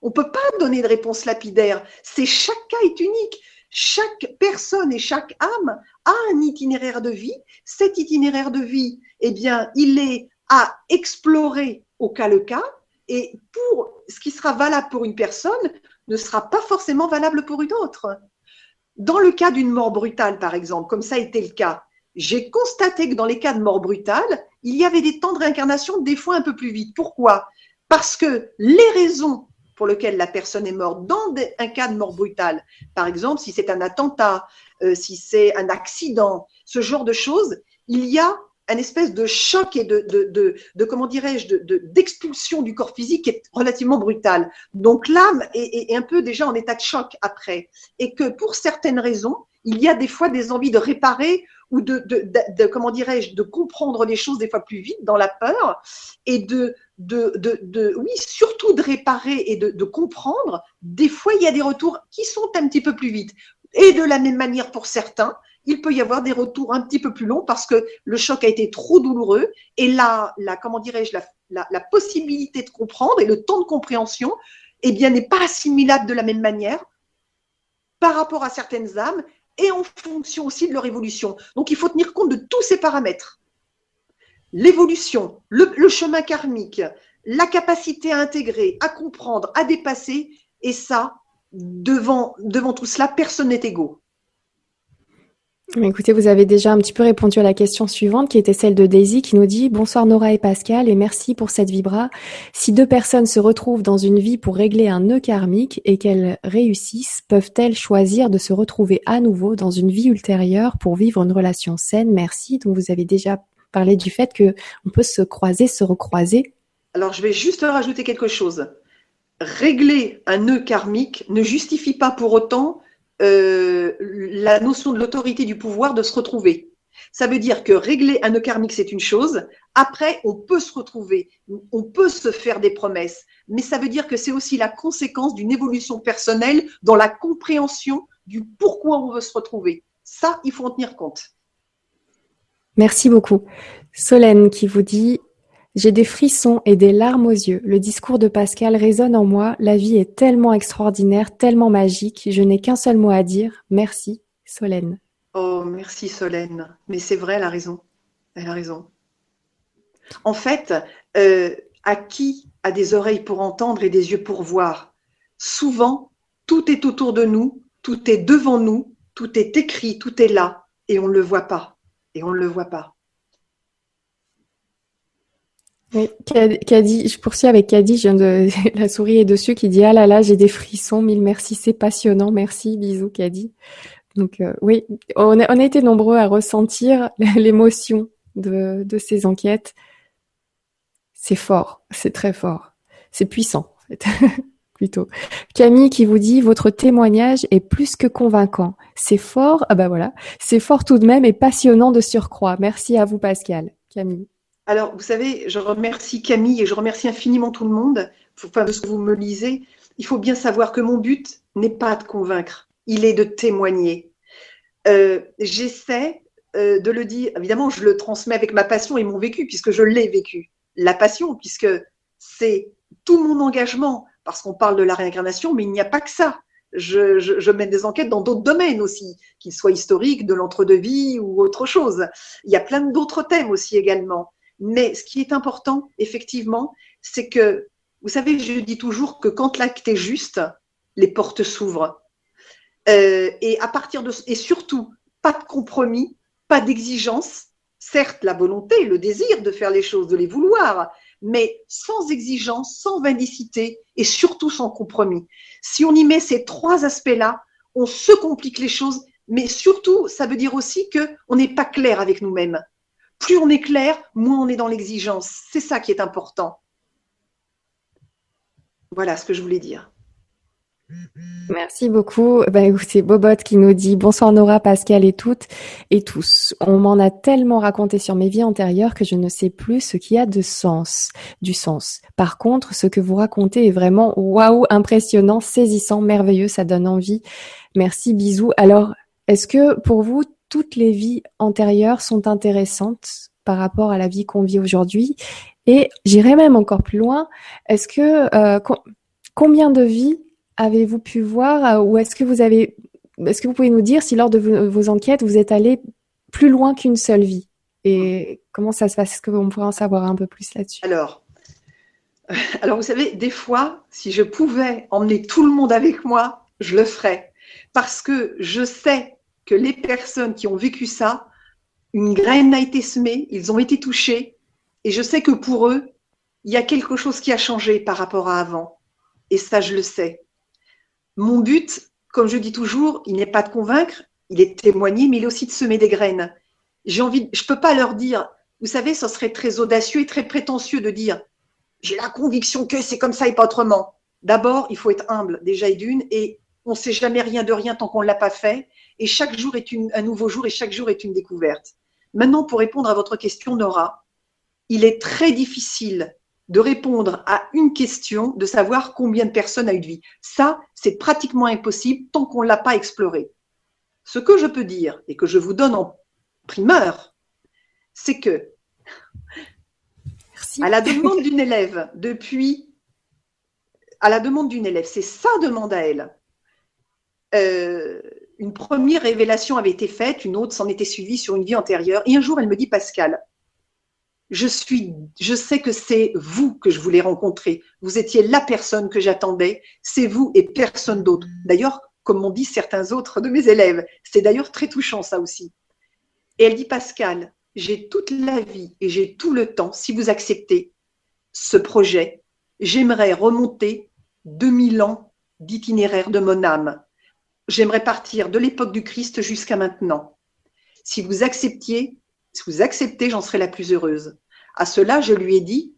On ne peut pas donner de réponse lapidaire. C'est chaque cas est unique. Chaque personne et chaque âme a un itinéraire de vie. Cet itinéraire de vie, eh bien, il est à explorer au cas le cas. Et pour ce qui sera valable pour une personne ne sera pas forcément valable pour une autre. Dans le cas d'une mort brutale, par exemple, comme ça a été le cas, j'ai constaté que dans les cas de mort brutale, il y avait des temps de réincarnation des fois un peu plus vite. Pourquoi? Parce que les raisons pour lesquelles la personne est morte dans un cas de mort brutale, par exemple si c'est un attentat, euh, si c'est un accident, ce genre de choses, il y a un espèce de choc et de, de, de, comment dirais-je, d'expulsion du corps physique qui est relativement brutal. Donc l'âme est, est, un peu déjà en état de choc après. Et que pour certaines raisons, il y a des fois des envies de réparer ou de comment dirais-je, de comprendre les choses des fois plus vite dans la peur et de, de, de, oui, surtout de réparer et de, de comprendre. Des fois, il y a des retours qui sont un petit peu plus vite. Et de la même manière pour certains, il peut y avoir des retours un petit peu plus longs parce que le choc a été trop douloureux et la, la comment dirais-je, la, la, possibilité de comprendre et le temps de compréhension, eh bien, n'est pas assimilable de la même manière par rapport à certaines âmes et en fonction aussi de leur évolution. Donc, il faut tenir compte de tous ces paramètres. L'évolution, le, chemin karmique, la capacité à intégrer, à comprendre, à dépasser, et ça, devant, devant tout cela, personne n'est égaux. Écoutez, vous avez déjà un petit peu répondu à la question suivante qui était celle de Daisy qui nous dit Bonsoir Nora et Pascal et merci pour cette vibra. Si deux personnes se retrouvent dans une vie pour régler un nœud karmique et qu'elles réussissent, peuvent-elles choisir de se retrouver à nouveau dans une vie ultérieure pour vivre une relation saine? Merci. Donc vous avez déjà parlé du fait que on peut se croiser, se recroiser. Alors je vais juste rajouter quelque chose. Régler un nœud karmique ne justifie pas pour autant euh, la notion de l'autorité du pouvoir de se retrouver. Ça veut dire que régler un nœud karmique, c'est une chose. Après, on peut se retrouver, on peut se faire des promesses. Mais ça veut dire que c'est aussi la conséquence d'une évolution personnelle dans la compréhension du pourquoi on veut se retrouver. Ça, il faut en tenir compte. Merci beaucoup. Solène qui vous dit j'ai des frissons et des larmes aux yeux. Le discours de Pascal résonne en moi. La vie est tellement extraordinaire, tellement magique. Je n'ai qu'un seul mot à dire. Merci, Solène. Oh, merci Solène. Mais c'est vrai, elle a raison. Elle a raison. En fait, euh, à qui a des oreilles pour entendre et des yeux pour voir? Souvent, tout est autour de nous, tout est devant nous, tout est écrit, tout est là, et on ne le voit pas. Et on ne le voit pas. Oui, je poursuis avec Caddy, la souris est dessus qui dit, ah là là, j'ai des frissons, mille merci, c'est passionnant, merci, bisous Caddy. Donc euh, oui, on a, on a, été nombreux à ressentir l'émotion de, de ces enquêtes. C'est fort, c'est très fort, c'est puissant en fait. Camille qui vous dit votre témoignage est plus que convaincant. C'est fort, ah bah voilà, c'est fort tout de même et passionnant de surcroît. Merci à vous Pascal. Camille. Alors, vous savez, je remercie Camille et je remercie infiniment tout le monde enfin, de ce que vous me lisez. Il faut bien savoir que mon but n'est pas de convaincre, il est de témoigner. Euh, j'essaie euh, de le dire, évidemment, je le transmets avec ma passion et mon vécu, puisque je l'ai vécu. La passion, puisque c'est tout mon engagement, parce qu'on parle de la réincarnation, mais il n'y a pas que ça. Je, je, mène des enquêtes dans d'autres domaines aussi, qu'ils soient historiques, de l'entre-deux-vie ou autre chose. Il y a plein d'autres thèmes aussi également. Mais ce qui est important, effectivement, c'est que, vous savez, je dis toujours que quand l'acte est juste, les portes s'ouvrent. Euh, et à partir de et surtout pas de compromis, pas d'exigence. Certes, la volonté, le désir de faire les choses, de les vouloir, mais sans exigence, sans vindicité et surtout sans compromis. Si on y met ces trois aspects-là, on se complique les choses, mais surtout, ça veut dire aussi que on n'est pas clair avec nous-mêmes. Plus on est clair, moins on est dans l'exigence. C'est ça qui est important. Voilà ce que je voulais dire. Merci beaucoup. Ben, c'est Bobot qui nous dit bonsoir Nora, Pascal et toutes et tous. On m'en a tellement raconté sur mes vies antérieures que je ne sais plus ce qui a de sens, du sens. Par contre, ce que vous racontez est vraiment waouh, impressionnant, saisissant, merveilleux, ça donne envie. Merci, bisous. Alors, est-ce que pour vous, toutes les vies antérieures sont intéressantes par rapport à la vie qu'on vit aujourd'hui? Et j'irai même encore plus loin. Est-ce que euh, combien de vies avez-vous pu voir euh, ou est-ce que vous avez, est-ce que vous pouvez nous dire si lors de vos, enquêtes vous êtes allé plus loin qu'une seule vie? Et comment ça se passe? Est-ce qu'on pourrait en savoir un peu plus là-dessus? Alors, alors vous savez, des fois, si je pouvais emmener tout le monde avec moi, je le ferais parce que je sais que les personnes qui ont vécu ça, une graine a été semée, ils ont été touchés et je sais que pour eux, il y a quelque chose qui a changé par rapport à avant. Et ça, je le sais. Mon but, comme je dis toujours, il n'est pas de convaincre, il est de témoigner, mais il est aussi de semer des graines. J'ai envie, je peux pas leur dire, vous savez, ce serait très audacieux et très prétentieux de dire, j'ai la conviction que c'est comme ça et pas autrement. D'abord, il faut être humble déjà et d'une, et on ne sait jamais rien de rien tant qu'on ne l'a pas fait, et chaque jour est un nouveau jour et chaque jour est une découverte. Maintenant, pour répondre à votre question, Nora, il est très difficile de répondre à une question, de savoir combien de personnes a eu de vie. Ça, c'est pratiquement impossible tant qu'on ne l'a pas exploré. Ce que je peux dire et que je vous donne en primeur, c'est que à la demande d'une élève, depuis, à la demande d'une élève, c'est sa demande à elle. Euh, une première révélation avait été faite, une autre s'en était suivie sur une vie antérieure. Et un jour, elle me dit, Pascal, je sais que c'est vous que je voulais rencontrer. Vous étiez la personne que j'attendais. C'est vous et personne d'autre. D'ailleurs, comme m'ont dit certains autres de mes élèves, c'est d'ailleurs très touchant ça aussi. Et elle dit Pascal, j'ai toute la vie et j'ai tout le temps, si vous acceptez ce projet, j'aimerais remonter 2000 ans d'itinéraire de mon âme. J'aimerais partir de l'époque du Christ jusqu'à maintenant. Si vous acceptiez, si vous acceptez, j'en serai la plus heureuse. À cela, je lui ai dit,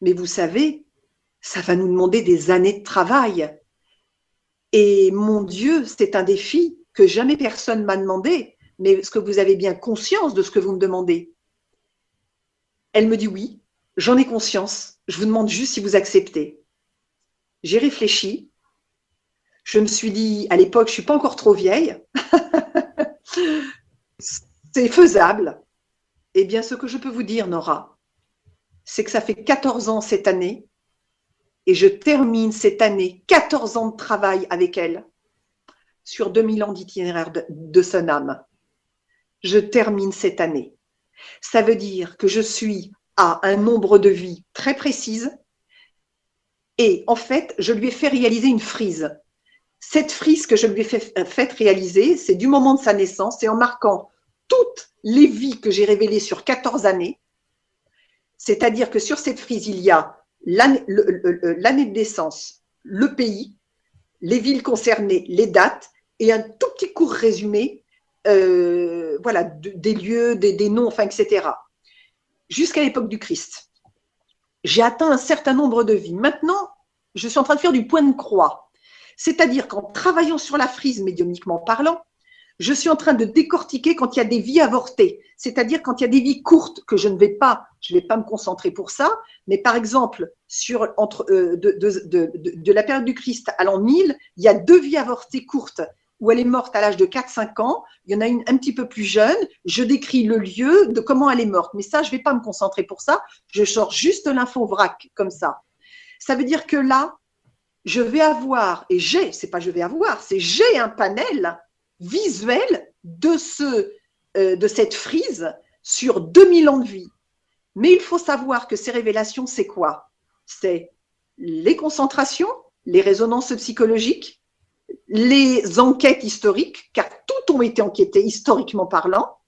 mais vous savez, ça va nous demander des années de travail. Et mon Dieu, c'est un défi que jamais personne m'a demandé. Mais est-ce que vous avez bien conscience de ce que vous me demandez? Elle me dit oui, j'en ai conscience. Je vous demande juste si vous acceptez. J'ai réfléchi. Je me suis dit, à l'époque, je suis pas encore trop vieille. c'est faisable. Eh bien, ce que je peux vous dire, Nora, c'est que ça fait 14 ans cette année et je termine cette année 14 ans de travail avec elle sur 2000 ans d'itinéraire de, son âme. Je termine cette année. Ça veut dire que je suis à un nombre de vies très précise et en fait, je lui ai fait réaliser une frise. Cette frise que je lui ai fait, fait réaliser, c'est du moment de sa naissance et en marquant toutes les vies que j'ai révélées sur 14 années C'est-à-dire que sur cette frise, il y a l'année de naissance, le pays, les villes concernées, les dates et un tout petit court résumé euh, voilà, des lieux, des, noms, etc. Jusqu'à l'époque du Christ. J'ai atteint un certain nombre de vies. Maintenant, je suis en train de faire du point de croix. C'est-à-dire qu'en travaillant sur la frise médiumniquement parlant, je suis en train de décortiquer quand il y a des vies avortées, c'est-à-dire quand il y a des vies courtes que je ne vais pas, je vais pas me concentrer pour ça, mais par exemple sur entre euh, de, de, de, de, la période du Christ à l'an 1000, il y a deux vies avortées courtes où elle est morte à l'âge de 4-5 ans. Il y en a une un petit peu plus jeune. Je décris le lieu de comment elle est morte, mais ça je ne vais pas me concentrer pour ça. Je sors juste l'info vrac comme ça. Ça veut dire que là, je vais avoir et j'ai, c'est pas je vais avoir, c'est j'ai un panel visuel de, ce, euh, de cette frise sur 2000 ans de vie. Mais il faut savoir que ces révélations, c'est quoi? C'est les concentrations, les résonances psychologiques, les enquêtes historiques, car toutes ont été enquêtées historiquement parlant.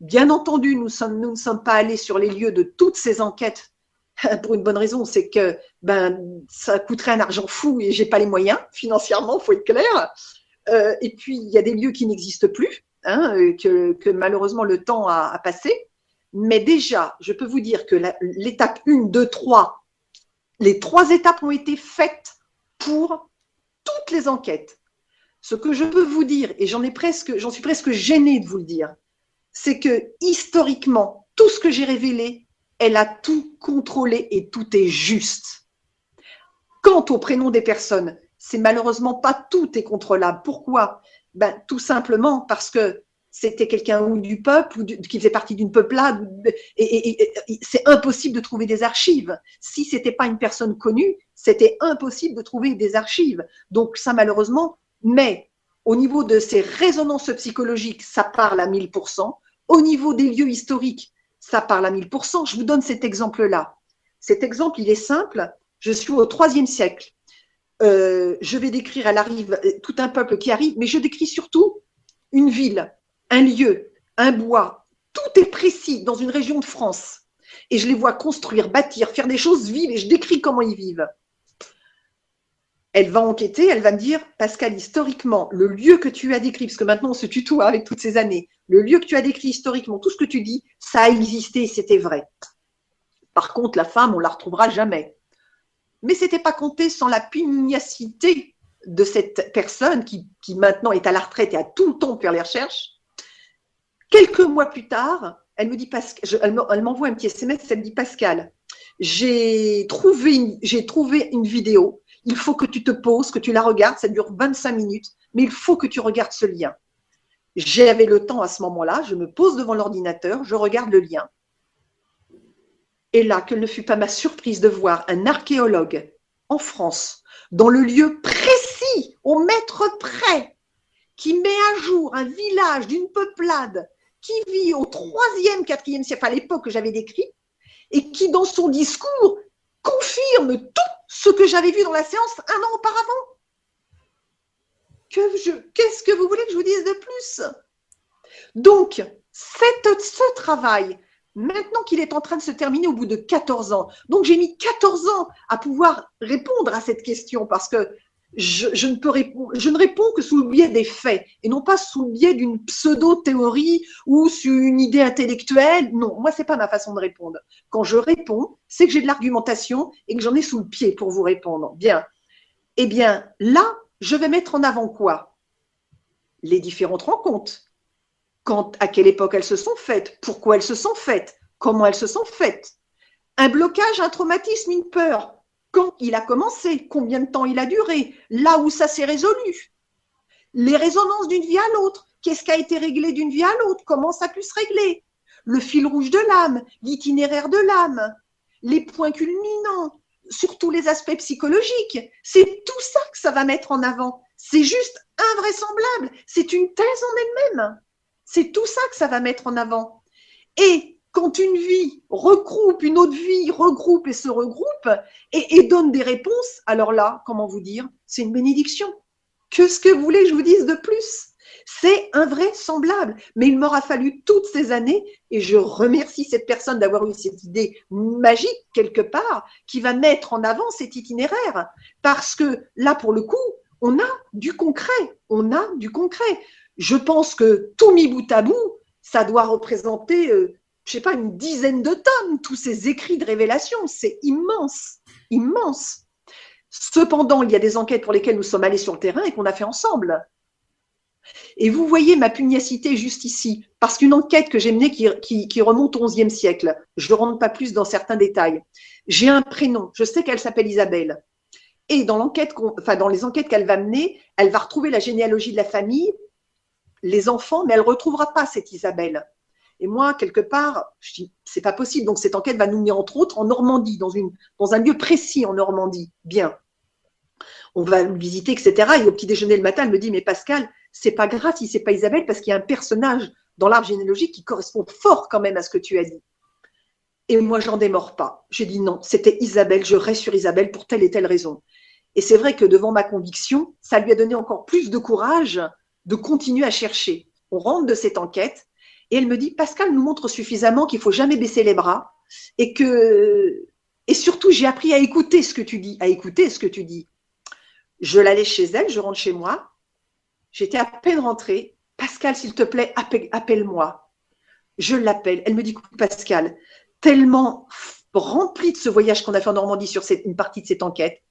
Bien entendu, nous, sommes, nous ne sommes pas allés sur les lieux de toutes ces enquêtes pour une bonne raison, c'est que ben ça coûterait un argent fou et j'ai pas les moyens financièrement, faut être clair. Euh, et puis, il y a des lieux qui n'existent plus, hein, euh, que, malheureusement le temps a, passé. Mais déjà, je peux vous dire que l'étape 1, 2, 3, les trois étapes ont été faites pour toutes les enquêtes. Ce que je peux vous dire, et j'en j'en suis presque gênée de vous le dire, c'est que historiquement, tout ce que j'ai révélé, elle a tout contrôlé et tout est juste. Quant au prénom des personnes, c'est malheureusement pas tout est contrôlable. Pourquoi? Ben, Tout simplement parce que c'était quelqu'un ou du peuple ou qui faisait partie d'une peuplade et, c'est impossible de trouver des archives. Si c'était pas une personne connue, c'était impossible de trouver des archives. Donc ça malheureusement, mais au niveau de ces résonances psychologiques, ça parle à 1000%. Au niveau des lieux historiques, ça parle à 1000%. Je vous donne cet exemple-là. Cet exemple, il est simple. Je suis au troisième siècle. Euh, je vais décrire, elle arrive, euh, tout un peuple qui arrive, mais je décris surtout une ville, un lieu, un bois. Tout est précis dans une région de France. Et je les vois construire, bâtir, faire des choses vives et je décris comment ils vivent. Elle va enquêter, elle va me dire, Pascal, historiquement, le lieu que tu as décrit, parce que maintenant on se tutoie avec toutes ces années, le lieu que tu as décrit historiquement, tout ce que tu dis, ça a existé, c'était vrai. Par contre, la femme, on la retrouvera jamais mais c'était pas compté sans la pugnacité de cette personne qui, maintenant est à la retraite et a tout le temps faire les recherches. Quelques mois plus tard, elle me dit Pascal, elle m'envoie un petit SMS, elle me dit Pascal, j'ai trouvé, une, j'ai trouvé une vidéo. Il faut que tu te poses, que tu la regardes. Ça dure 25 minutes, mais il faut que tu regardes ce lien. J'avais le temps à ce moment-là. Je me pose devant l'ordinateur, je regarde le lien. Et là, quelle ne fut pas ma surprise de voir un archéologue en France, dans le lieu précis, au mètre près, qui met à jour un village d'une peuplade qui vit au troisième, quatrième siècle, à l'époque que j'avais décrit, et qui, dans son discours, confirme tout ce que j'avais vu dans la séance un an auparavant. Qu'est-ce que vous voulez que je vous dise de plus? Donc, ce travail maintenant qu'il est en train de se terminer au bout de 14 ans. Donc j'ai mis 14 ans à pouvoir répondre à cette question parce que je, ne peux répondre, je ne réponds que sous le biais des faits et non pas sous le biais d'une pseudo-théorie ou sur une idée intellectuelle. Non, moi c'est pas ma façon de répondre. Quand je réponds, c'est que j'ai de l'argumentation et que j'en ai sous le pied pour vous répondre. Bien. Eh bien, là, je vais mettre en avant quoi? Les différentes rencontres, à quelle époque elles se sont faites, pourquoi elles se sont faites, comment elles se sont faites. Un blocage, un traumatisme, une peur, quand il a commencé, combien de temps il a duré, là où ça s'est résolu. Les résonances d'une vie à l'autre, qu'est-ce qui a été réglé d'une vie à l'autre, comment ça a pu se régler? Le fil rouge de l'âme, l'itinéraire de l'âme, les points culminants, surtout les aspects psychologiques. C'est tout ça que ça va mettre en avant. C'est juste invraisemblable. C'est une thèse en elle-même. C'est tout ça que ça va mettre en avant. Et quand une vie regroupe, une autre vie regroupe et se regroupe et, donne des réponses, alors là, comment vous dire, c'est une bénédiction. Que ce que vous voulez que je vous dise de plus C'est invraisemblable. Mais il m'aura fallu toutes ces années, et je remercie cette personne d'avoir eu cette idée magique quelque part, qui va mettre en avant cet itinéraire. Parce que là, pour le coup, on a du concret. On a du concret. Je pense que tout mis bout à bout, ça doit représenter, euh, je sais pas, une dizaine de tonnes, tous ces écrits de révélation. C'est immense, immense. Cependant, il y a des enquêtes pour lesquelles nous sommes allés sur le terrain et qu'on a fait ensemble. Et vous voyez ma pugnacité juste ici, parce qu'une enquête que j'ai menée qui, remonte au XIe siècle, je ne rentre pas plus dans certains détails. J'ai un prénom, je sais qu'elle s'appelle Isabelle. Et dans l'enquête, enfin dans les enquêtes qu'elle va mener, elle va retrouver la généalogie de la famille, les enfants, mais elle ne retrouvera pas cette Isabelle. Et moi, quelque part, je dis, c'est pas possible. Donc cette enquête va nous mener entre autres en Normandie, dans, une, dans un lieu précis en Normandie. Bien. On va le visiter, etc. Et au petit déjeuner le matin, elle me dit, mais Pascal, c'est pas grave si c'est pas Isabelle parce qu'il y a un personnage dans l'arbre généalogique qui correspond fort quand même à ce que tu as dit. Et moi, j'en démords pas. J'ai dit non, c'était Isabelle, je reste sur Isabelle pour telle et telle raison. Et c'est vrai que devant ma conviction, ça lui a donné encore plus de courage de continuer à chercher. On rentre de cette enquête et elle me dit Pascal nous montre suffisamment qu'il faut jamais baisser les bras et que et surtout j'ai appris à écouter ce que tu dis, à écouter ce que tu dis. Je l'allais chez elle, je rentre chez moi J'étais à peine rentrée. Pascal, s'il te plaît, appelle-moi. Je l'appelle. Elle me dit, Pascal, tellement rempli de ce voyage qu'on a fait en Normandie sur une partie de cette enquête,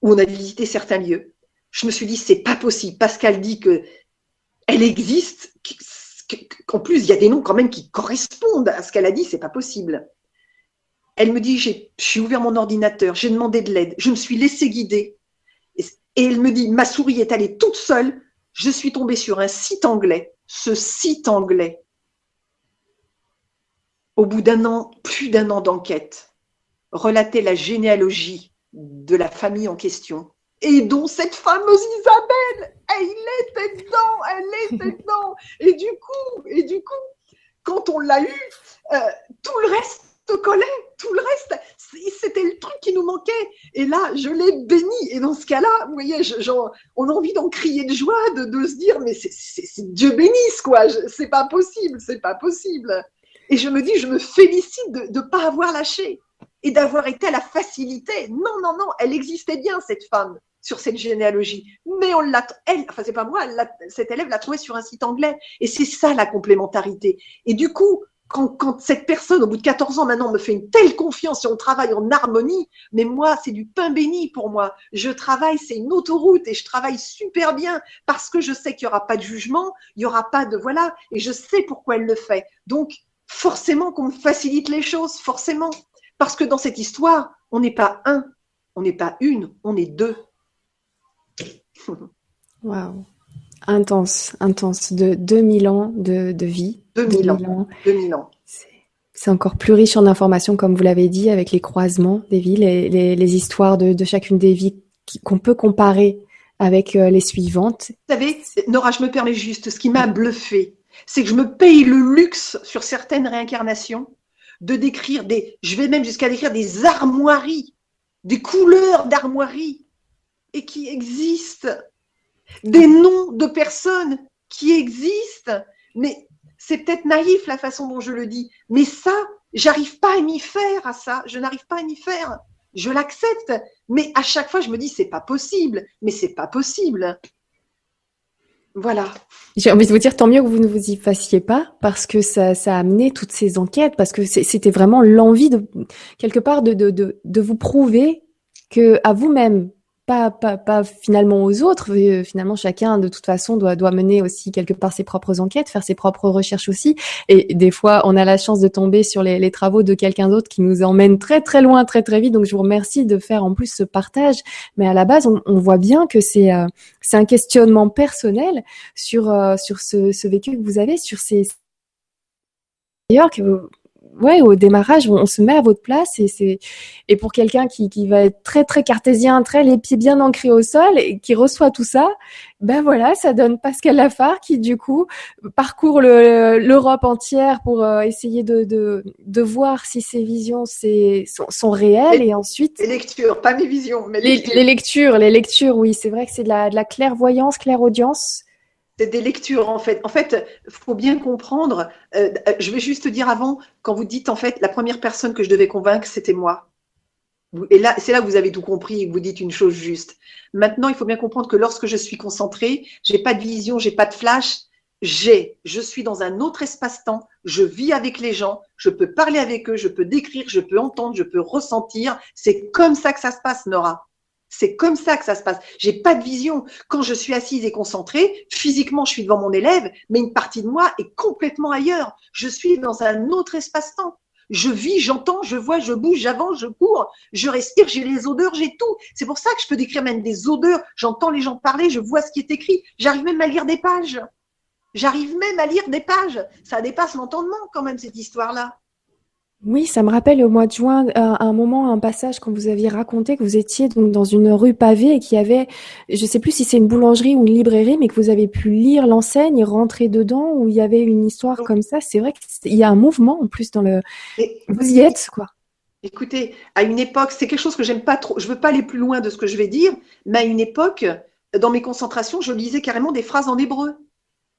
où on a visité certains lieux, je me suis dit, c'est pas possible. Pascal dit que elle existe, qu'en plus, il y a des noms quand même qui correspondent à ce qu'elle a dit, c'est pas possible. Elle me dit, j'ai ouvert mon ordinateur, j'ai demandé de l'aide, je me suis laissé guider. Et, et elle me dit, ma souris est allée toute seule je suis tombée sur un site anglais. Ce site anglais, au bout d'un an, plus d'un an d'enquête, relatait la généalogie de la famille en question et dont cette fameuse Isabelle, elle était dedans, elle était dedans. Et du coup, et du coup, quand on l'a eu, euh, tout le reste te collait, tout le reste, c'était le truc qui nous manquait. Et là, je l'ai béni. Et dans ce cas-là, vous voyez, on a envie d'en crier de joie, de, se dire, mais c'est Dieu bénisse, quoi. C'est pas possible, c'est pas possible. Et je me dis, je me félicite de ne pas avoir lâché et d'avoir été à la facilité. Non, non, non, elle existait bien, cette femme, sur cette généalogie. Mais on l'a, elle, enfin, c'est pas moi, cette élève l'a trouvée sur un site anglais. Et c'est ça la complémentarité. Et du coup, quand, cette personne, au bout de 14 ans maintenant, me fait une telle confiance et on travaille en harmonie, mais moi, c'est du pain béni pour moi. Je travaille, c'est une autoroute et je travaille super bien parce que je sais qu'il n'y aura pas de jugement, il n'y aura pas de voilà, et je sais pourquoi elle le fait. Donc, forcément qu'on me facilite les choses, forcément. Parce que dans cette histoire, on n'est pas un, on n'est pas une, on est deux. Waouh. Intense, intense, de 2000 ans de, de vie. 2000 ans. 2000 ans. C'est encore plus riche en informations, comme vous l'avez dit, avec les croisements des villes et les, histoires de, chacune des vies qu'on peut comparer avec euh, les suivantes. Vous savez, Nora, je me permets juste, ce qui m'a bluffé, c'est que je me paye le luxe sur certaines réincarnations de décrire des, je vais même jusqu'à décrire des armoiries, des couleurs d'armoiries, et qui existent des noms de personnes qui existent. Mais c'est peut-être naïf la façon dont je le dis, mais ça, j'arrive pas à m'y faire à ça. Je n'arrive pas à m'y faire. Je l'accepte, mais à chaque fois, je me dis c'est pas possible. Mais c'est pas possible. Voilà. J'ai envie de vous dire tant mieux que vous ne vous y fassiez pas parce que ça, ça a amené toutes ces enquêtes parce que c'était vraiment l'envie de quelque part de, de, de, de vous prouver que à vous-même pas, pas, pas finalement aux autres. Euh, finalement, chacun, de toute façon, doit, doit mener aussi quelque part ses propres enquêtes, faire ses propres recherches aussi. Et des fois, on a la chance de tomber sur les, les travaux de quelqu'un d'autre qui nous emmène très, très loin, très, très vite. Donc, je vous remercie de faire en plus ce partage. Mais à la base, on, on voit bien que c'est euh, c'est un questionnement personnel sur, euh, sur ce, ce vécu que vous avez, sur ces d'ailleurs que ouais, au démarrage, on, se met à votre place et c'est et pour quelqu'un qui, qui va être très très cartésien, très les pieds bien ancrés au sol et qui reçoit tout ça, ben voilà, ça donne Pascal Lafare qui du coup parcourt l'Europe entière pour euh, essayer de, de, de voir si ses visions c'est, sont, sont réelles et, ensuite les lectures, pas mes visions, mais les, lectures. les lectures, les lectures, oui, c'est vrai que c'est de la, de la clairvoyance, clairaudience C'est des lectures en fait. En fait, faut bien comprendre. Euh, je vais juste dire avant, quand vous dites en fait, la première personne que je devais convaincre, c'était moi. Et là, c'est là que vous avez tout compris vous dites une chose juste. Maintenant, il faut bien comprendre que lorsque je suis concentrée, j'ai pas de vision, j'ai pas de flash, j'ai, je suis dans un autre espace-temps, je vis avec les gens, je peux parler avec eux, je peux décrire, je peux entendre, je peux ressentir. C'est comme ça que ça se passe, Nora. C'est comme ça que ça se passe. J'ai pas de vision. Quand je suis assise et concentrée, physiquement, je suis devant mon élève, mais une partie de moi est complètement ailleurs. Je suis dans un autre espace-temps. Je vis, j'entends, je vois, je bouge, j'avance, je cours, je respire, j'ai les odeurs, j'ai tout. C'est pour ça que je peux décrire même des odeurs. J'entends les gens parler, je vois ce qui est écrit. J'arrive même à lire des pages. J'arrive même à lire des pages. Ça dépasse l'entendement quand même, cette histoire-là. Oui, ça me rappelle au mois de juin, euh, un moment, un passage quand vous aviez raconté que vous étiez donc dans une rue pavée et qu'il y avait, je ne sais plus si c'est une boulangerie ou une librairie, mais que vous avez pu lire l'enseigne, rentrer dedans, où il y avait une histoire comme ça. C'est vrai qu'il y a un mouvement en plus dans le. vous y êtes, quoi. Écoutez, à une époque, c'est quelque chose que j'aime pas trop. Je veux pas aller plus loin de ce que je vais dire, mais à une époque, dans mes concentrations, je lisais carrément des phrases en hébreu.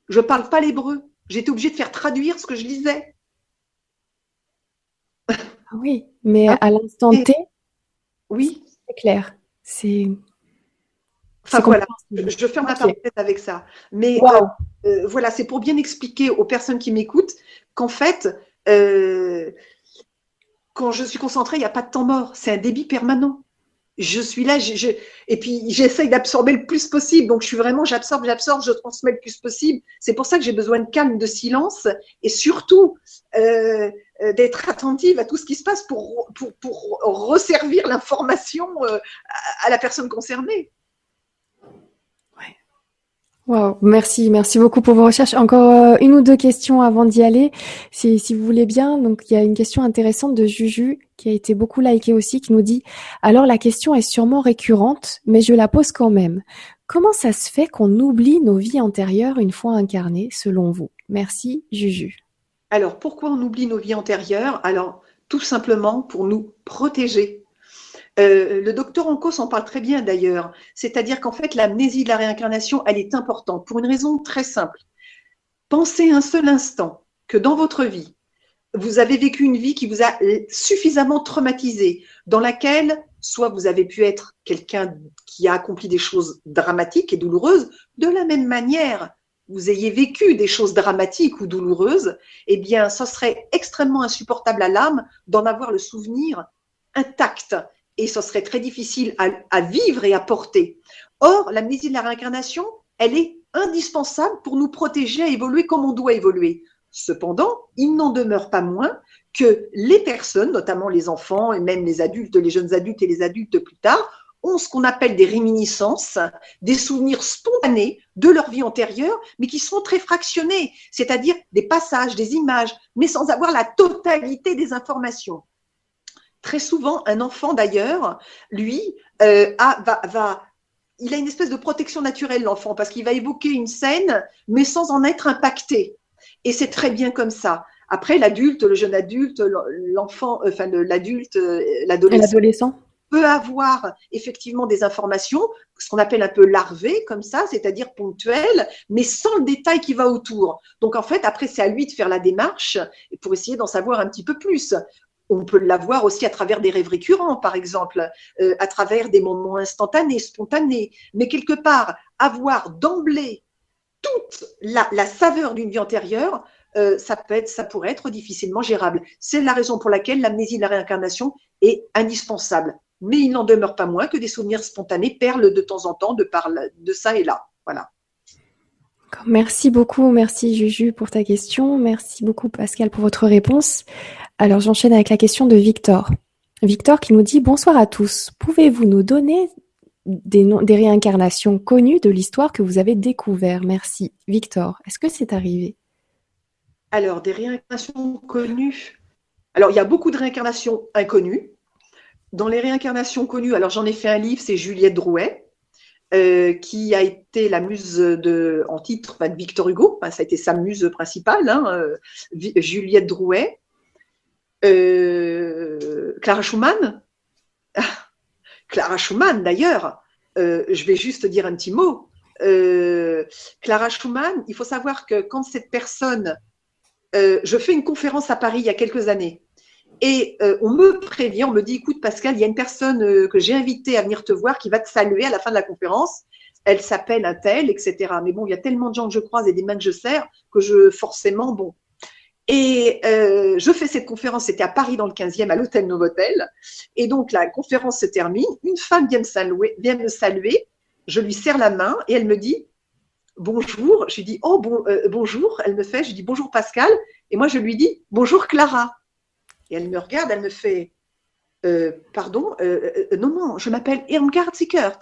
Je parle pas l'hébreu. J'étais obligée de faire traduire ce que je lisais. Ah oui, mais ah, à l'instant T, oui, c'est clair. C'est. Enfin voilà, je, ferme ma parenthèse avec ça. Mais euh, euh, voilà, c'est pour bien expliquer aux personnes qui m'écoutent qu'en fait, euh, quand je suis concentrée, il n'y a pas de temps mort. C'est un débit permanent je suis là, je, et puis j'essaye d'absorber le plus possible. Donc je suis vraiment, j'absorbe, j'absorbe, je transmets le plus possible. C'est pour ça que j'ai besoin de calme, de silence, et surtout euh d'être attentive à tout ce qui se passe pour resservir l'information euh, à la personne concernée. Wow, merci, merci beaucoup pour vos recherches. Encore euh, une ou deux questions avant d'y aller, si, si vous voulez bien. Donc, il y a une question intéressante de Juju qui a été beaucoup likée aussi, qui nous dit alors la question est sûrement récurrente, mais je la pose quand même. Comment ça se fait qu'on oublie nos vies antérieures une fois incarnées, selon vous? Merci, Juju. Alors, pourquoi on oublie nos vies antérieures? Alors, tout simplement pour nous protéger euh, le docteur Ancos en parle très bien d'ailleurs. C'est-à-dire qu'en fait, l'amnésie de la réincarnation, elle est importante pour une raison très simple. Pensez un seul instant que dans votre vie, vous avez vécu une vie qui vous a suffisamment traumatisé, dans laquelle soit vous avez pu être quelqu'un qui a accompli des choses dramatiques et douloureuses, de la même manière, vous ayez vécu des choses dramatiques ou douloureuses, eh bien, ça serait extrêmement insupportable à l'âme d'en avoir le souvenir intact et ce serait très difficile à, vivre et à porter. Or, l'amnésie de la réincarnation, elle est indispensable pour nous protéger à évoluer comme on doit évoluer. Cependant, il n'en demeure pas moins que les personnes, notamment les enfants et même les adultes, les jeunes adultes et les adultes plus tard, ont ce qu'on appelle des réminiscences, des souvenirs spontanés de leur vie antérieure, mais qui sont très fractionnés, c'est-à-dire des passages, des images, mais sans avoir la totalité des informations. Très souvent, un enfant d'ailleurs, lui, euh, va, il a une espèce de protection naturelle, l'enfant, parce qu'il va évoquer une scène, mais sans en être impacté. Et c'est très bien comme ça. Après, l'adulte, le jeune adulte, l'enfant, euh, enfin l'adulte, euh, l'adolescent peut avoir effectivement des informations, ce qu'on appelle un peu larvées, comme ça, c'est-à-dire ponctuelles, mais sans le détail qui va autour. Donc en fait, après, c'est à lui de faire la démarche pour essayer d'en savoir un petit peu plus on peut l'avoir aussi à travers des rêves récurrents, par exemple, euh, à travers des moments instantanés, spontanés. Mais quelque part, avoir d'emblée toute la, saveur d'une vie antérieure, euh, ça peut être, ça pourrait être difficilement gérable. C'est la raison pour laquelle l'amnésie de la réincarnation est indispensable. Mais il n'en demeure pas moins que des souvenirs spontanés perlent de temps en temps de, par, de ça et là. Voilà. Merci beaucoup, merci Juju pour ta question, merci beaucoup Pascal pour votre réponse. Alors j'enchaîne avec la question de Victor. Victor qui nous dit bonsoir à tous. Pouvez-vous nous donner des, des réincarnations connues de l'histoire que vous avez découvert? Merci. Victor, est-ce que c'est arrivé? Alors, des réincarnations connues. Alors, il y a beaucoup de réincarnations inconnues. Dans les réincarnations connues, alors j'en ai fait un livre, c'est Juliette Drouet, euh, qui a été la muse de, en titre de Victor Hugo. ça a été sa muse principale, hein, euh, Juliette Drouet. Euh, Clara Schumann, Clara Schumann d'ailleurs, je vais juste dire un petit mot. Clara Schumann, il faut savoir que quand cette personne, je fais une conférence à Paris il y a quelques années, et euh, on me prévient, on me dit, écoute Pascal, il y a une personne que j'ai invitée à venir te voir qui va te saluer à la fin de la conférence. Elle s'appelle un tel, etc. Mais bon, il y a tellement de gens que je croise et des mains que je sers que je forcément, bon. Et je fais cette conférence, c'était à Paris dans le 15e, à l'hôtel Novotel. Et donc la conférence se termine, une femme vient me saluer, vient me saluer je lui serre la main et elle me dit bonjour. Je lui dis oh bon, euh, bonjour. Elle me fait, je dis bonjour Pascal. Et moi je lui dis bonjour Clara. Et elle me regarde, elle me fait euh, pardon, euh, non, non, je m'appelle Irmgard Zickert.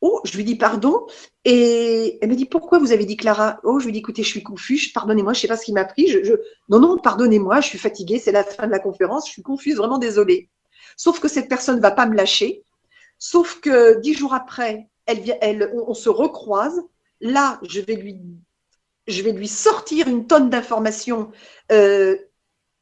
Oh, je lui dis pardon. Et elle me dit pourquoi vous avez dit Clara? Oh, je lui dis écoutez, je suis confuse, pardonnez-moi, je ne sais pas ce qui m'a pris. Je, Non, non, pardonnez-moi, je suis fatiguée, c'est la fin de la conférence, je suis confuse, vraiment désolée. Sauf que cette personne ne va pas me lâcher. Sauf que dix jours après, elle, on, se recroise. Là, je vais lui, sortir une tonne d'informations, euh,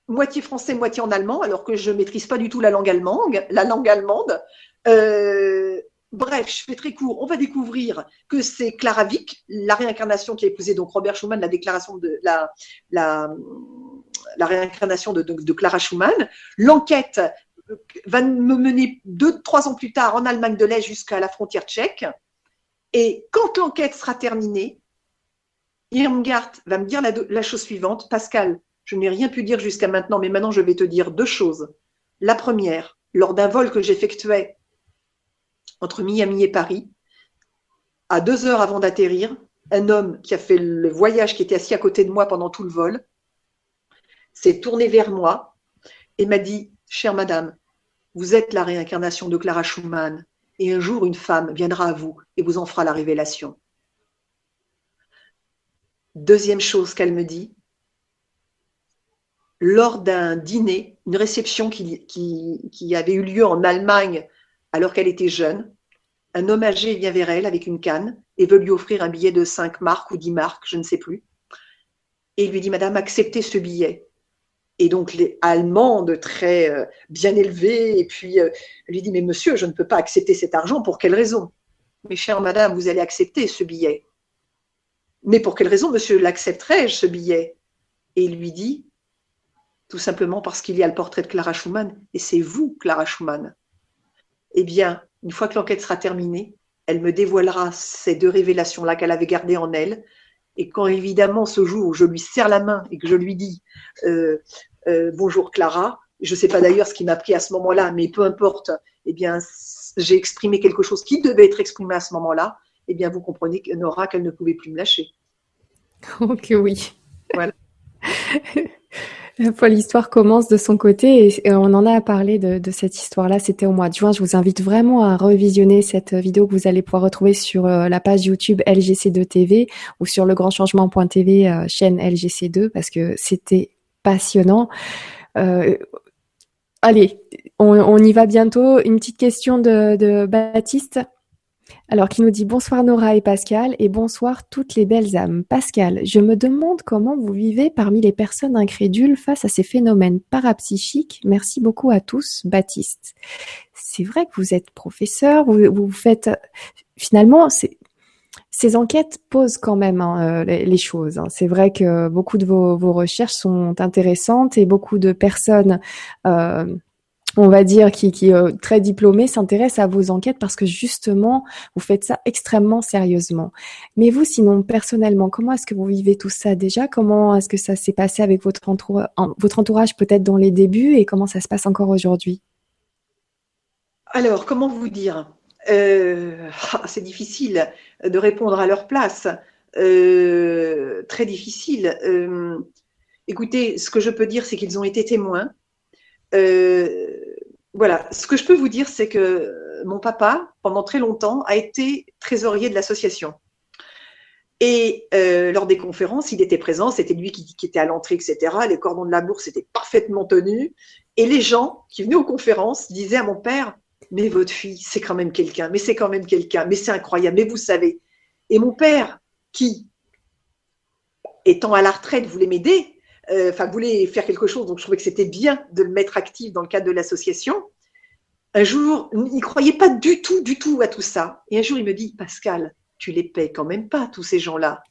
moitié français, moitié en allemand, alors que je maîtrise pas du tout la langue allemande. La langue allemande. Euh, bref, je fais très court. On va découvrir que c'est Clara Vick, la réincarnation qui a épousé donc Robert Schumann, la déclaration de la, la, réincarnation de, de Clara Schumann. L'enquête va me mener deux, trois ans plus tard en Allemagne de l'Est jusqu'à la frontière tchèque. Et quand l'enquête sera terminée, Irmgard va me dire la, chose suivante. Pascal, je n'ai rien pu dire jusqu'à maintenant, mais maintenant je vais te dire deux choses. La première, lors d'un vol que j'effectuais entre Miami et Paris, à deux heures avant d'atterrir, un homme qui a fait le voyage, qui était assis à côté de moi pendant tout le vol, s'est tourné vers moi et m'a dit Chère madame, vous êtes la réincarnation de Clara Schumann, et un jour une femme viendra à vous et vous en fera la révélation. Deuxième chose qu'elle me dit, lors d'un dîner, une réception qui, avait eu lieu en Allemagne alors qu'elle était jeune, un homme âgé vient vers elle avec une canne et veut lui offrir un billet de 5 marques ou 10 marques, je ne sais plus. Et il lui dit, Madame, acceptez ce billet et donc les très euh, bien élevées, et puis euh, lui dit, mais monsieur, je ne peux pas accepter cet argent, pour quelle raison? Mais chère madame, vous allez accepter ce billet. Mais pour quelle raison, monsieur, l'accepterais-je, ce billet? Et il lui dit, tout simplement parce qu'il y a le portrait de Clara Schumann, et c'est vous, Clara Schumann. Eh bien, une fois que l'enquête sera terminée, elle me dévoilera ces deux révélations-là qu'elle avait gardées en elle, et quand évidemment ce jour où je lui serre la main et que je lui dis euh, euh, bonjour Clara, je ne sais pas d'ailleurs ce qui m'a pris à ce moment-là, mais peu importe, eh bien j'ai exprimé quelque chose qui devait être exprimé à ce moment-là, eh bien vous comprenez Nora qu'elle ne pouvait plus me lâcher. Ok oui. Voilà. L'histoire commence de son côté et on en a parlé de, cette histoire-là. C'était au mois de juin. Je vous invite vraiment à revisionner cette vidéo que vous allez pouvoir retrouver sur euh, la page YouTube LGC2 TV ou sur le legrandchangement.tv euh, chaîne LGC2 parce que c'était passionnant. Euh, allez, on, y va bientôt. Une petite question de Baptiste? Alors, qui nous dit bonsoir Nora et Pascal et bonsoir toutes les belles âmes. Pascal, je me demande comment vous vivez parmi les personnes incrédules face à ces phénomènes parapsychiques. Merci beaucoup à tous, Baptiste. C'est vrai que vous êtes professeur, vous, faites finalement, ces enquêtes posent quand même hein, euh, les, choses. Hein. C'est vrai que beaucoup de vos, vos, recherches sont intéressantes et beaucoup de personnes euh, on va dire, qui, est euh, très diplômé, s'intéresse à vos enquêtes parce que justement, vous faites ça extrêmement sérieusement. Mais vous, sinon, personnellement, comment est-ce que vous vivez tout ça déjà? Comment est-ce que ça s'est passé avec votre, entourage, votre entourage peut-être dans les débuts et comment ça se passe encore aujourd'hui? Alors, comment vous dire? Euh, ah, C'est difficile de répondre à leur place. Euh, très difficile. écoutez, ce que je peux dire, c'est qu'ils ont été témoins voilà, ce que je peux vous dire, c'est que mon papa, pendant très longtemps, a été trésorier de l'association. Et euh, lors des conférences, il était présent, c'était lui qui, était à l'entrée, etc. Les cordons de la bourse étaient parfaitement tenus. Et les gens qui venaient aux conférences disaient à mon père, mais votre fille, c'est quand même quelqu'un, mais c'est quand même quelqu'un, mais c'est incroyable, mais vous savez. Et mon père, qui, étant à la retraite, voulait m'aider, euh, enfin, voulait faire quelque chose, donc je trouvais que c'était bien de le mettre actif dans le cadre de l'association. Un jour, il ne croyait pas du tout, du tout à tout ça. Et un jour, il me dit, Pascal, tu les payes quand même pas, tous ces gens-là.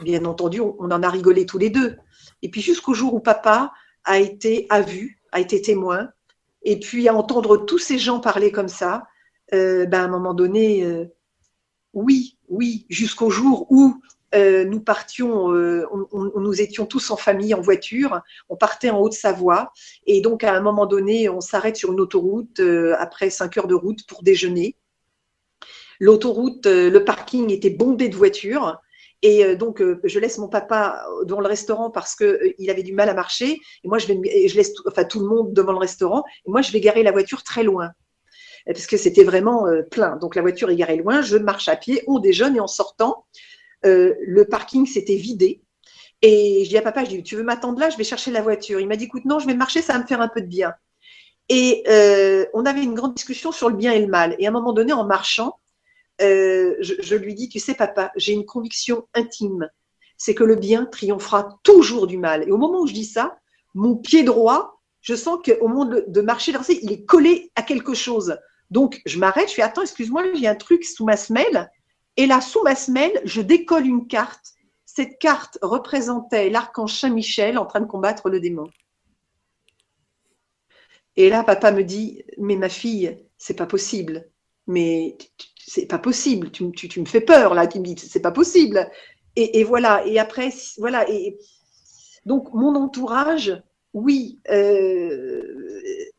Bien entendu, on, en a rigolé tous les deux. Et puis jusqu'au jour où papa a été, a vu, a été témoin, et puis à entendre tous ces gens parler comme ça, euh, ben à un moment donné, euh, oui, oui, jusqu'au jour où euh, nous partions, on, nous étions tous en famille en voiture, on partait en Haute-Savoie, et donc à un moment donné, on s'arrête sur une autoroute après cinq heures de route pour déjeuner. L'autoroute, le parking était bondé de voitures. Et euh, donc, euh, je laisse mon papa devant le restaurant parce euh, il avait du mal à marcher. Et moi, je, vais, je laisse enfin, tout le monde devant le restaurant. Et moi, je vais garer la voiture très loin. Parce que c'était vraiment plein. Donc, la voiture est garée loin. Je marche à pied, on déjeune. Et en sortant, le parking s'était vidé. Et je dis à papa, je dis, tu veux m'attendre là? Je vais chercher la voiture. Il m'a dit, écoute, non, je vais marcher, ça va me faire un peu de bien. Et on avait une grande discussion sur le bien et le mal. Et à un moment donné, en marchant, euh, je, lui dis, tu sais papa, j'ai une conviction intime, c'est que le bien triomphera toujours du mal. Et au moment où je dis ça, mon pied droit, je sens qu'au moment de, marcher, il est collé à quelque chose. Donc je m'arrête, je fais, attends, excuse-moi, j'ai un truc sous ma semelle. Et là, sous ma semelle, je décolle une carte. Cette carte représentait l'archange Saint-Michel en train de combattre le démon. Et là, papa me dit, mais ma fille, c'est pas possible. Mais c'est pas possible, tu, me fais peur là, tu me dis, c'est pas possible. Et, voilà, et après, voilà, et donc mon entourage, oui, euh,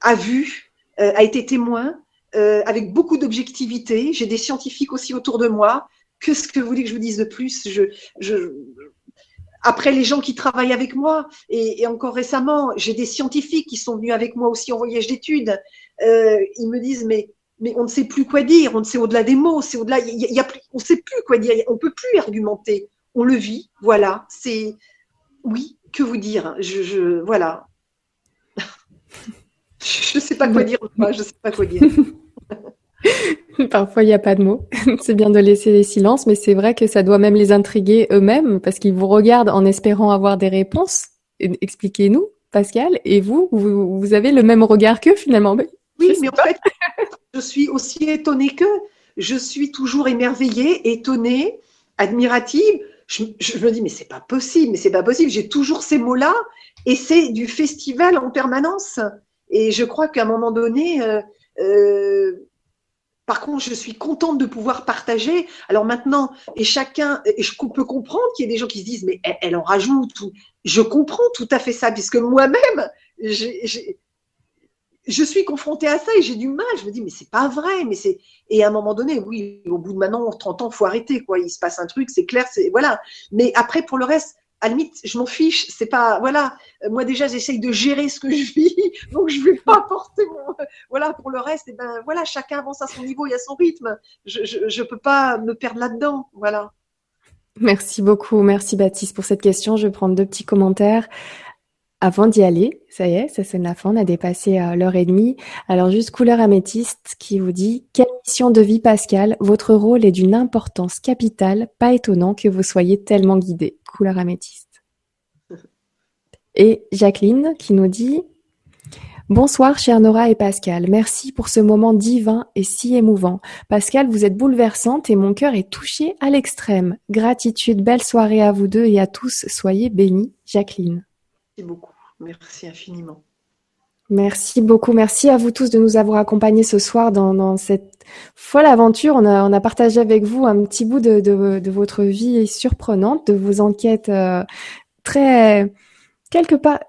a vu, euh, a été témoin, euh, avec beaucoup d'objectivité. J'ai des scientifiques aussi autour de moi. Que ce que vous voulez que je vous dise de plus je, Après, les gens qui travaillent avec moi, et, encore récemment, j'ai des scientifiques qui sont venus avec moi aussi en voyage d'études. ils me disent, mais mais on ne sait plus quoi dire, on ne sait au-delà des mots, c'est au-delà, y, a, on ne sait plus quoi dire, on ne peut plus argumenter, on le vit, voilà, c'est, oui, que vous dire, je, voilà. je ne sais pas quoi dire, je ne sais pas quoi dire. Parfois, il n'y a pas de mots. c'est bien de laisser les silences, mais c'est vrai que ça doit même les intriguer eux-mêmes parce qu'ils vous regardent en espérant avoir des réponses. Expliquez-nous, Pascal. Et vous, vous, vous avez le même regard qu'eux finalement. Oui, mais en fait, je suis aussi étonnée que je suis toujours émerveillée, étonnée, admirative. Je, me dis, mais c'est pas possible, mais c'est pas possible. J'ai toujours ces mots-là et c'est du festival en permanence. Et je crois qu'à un moment donné, euh, euh, par contre, je suis contente de pouvoir partager. Alors maintenant, et chacun, et je peux comprendre qu'il y ait des gens qui se disent, mais elle, en rajoute. Ou, je comprends tout à fait ça, puisque moi-même, je suis confrontée à ça et j'ai du mal. Je me dis, mais c'est pas vrai. Mais c'est et à un moment donné, oui, au bout de maintenant 30 ans, faut arrêter quoi. Il se passe un truc, c'est clair, c'est voilà. Mais après, pour le reste, à limite, je m'en fiche. C'est pas voilà. Moi déjà, j'essaye de gérer ce que je vis, donc je vais pas porter mon voilà. Pour le reste, et ben voilà, chacun avance à son niveau et à son rythme. Je je, je peux pas me perdre là-dedans. Voilà. Merci beaucoup, merci Baptiste pour cette question. Je vais prendre deux petits commentaires. Avant d'y aller, ça y est, ça sonne la fin, on a dépassé euh, l'heure et demie. Alors juste couleur améthyste qui vous dit quelle mission de vie Pascal, votre rôle est d'une importance capitale, pas étonnant que vous soyez tellement guidé. Couleur améthyste. Et Jacqueline qui nous dit Bonsoir chère Nora et Pascal, merci pour ce moment divin et si émouvant. Pascal, vous êtes bouleversante et mon cœur est touché à l'extrême. Gratitude, belle soirée à vous deux et à tous, soyez bénis. Jacqueline. Merci beaucoup. Merci infiniment. Merci beaucoup. Merci à vous tous de nous avoir accompagnés ce soir dans, cette folle aventure. On a, partagé avec vous un petit bout de, votre vie surprenante, de vos enquêtes euh, très, quelque part,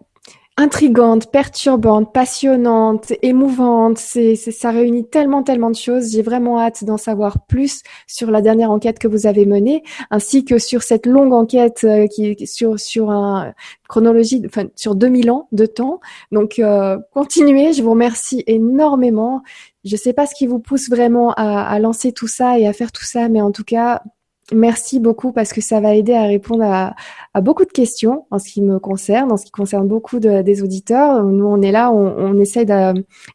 intrigante, perturbante, passionnante, émouvante. C'est, ça réunit tellement, tellement de choses. J'ai vraiment hâte d'en savoir plus sur la dernière enquête que vous avez menée, ainsi que sur cette longue enquête euh, qui sur sur un chronologie, enfin sur 2000 ans de temps. Donc euh, continuez. Je vous remercie énormément. Je sais pas ce qui vous pousse vraiment à, à lancer tout ça et à faire tout ça, mais en tout cas, Merci beaucoup parce que ça va aider à répondre à, beaucoup de questions en ce qui me concerne, en ce qui concerne beaucoup des auditeurs. Nous, on est là, on, on essaie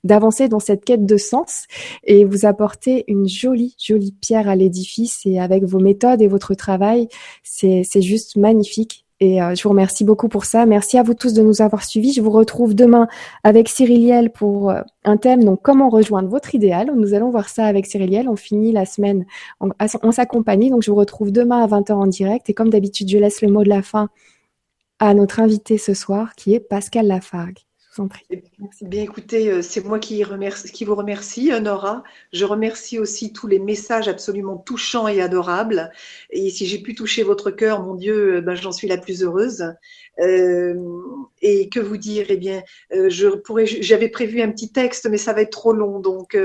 d'avancer dans cette quête de sens et vous apporter une jolie, jolie pierre à l'édifice. Et avec vos méthodes et votre travail, c'est juste magnifique. Et euh, je vous remercie beaucoup pour ça. Merci à vous tous de nous avoir suivis. Je vous retrouve demain avec Cyriliel pour euh, un thème, donc comment rejoindre votre idéal. Nous allons voir ça avec Cyriliel. On finit la semaine en, en sa compagnie. Donc je vous retrouve demain à 20h en direct. Et comme d'habitude, je laisse le mot de la fin à notre invité ce soir, qui est Pascal Lafargue. Eh bien, écoutez, euh, c'est moi qui, remercie, qui, vous remercie, euh, Nora. Je remercie aussi tous les messages absolument touchants et adorables. Et si j'ai pu toucher votre cœur, mon Dieu, euh, ben, j'en suis la plus heureuse. et que vous dire? Eh bien, je pourrais, j'avais prévu un petit texte, mais ça va être trop long, donc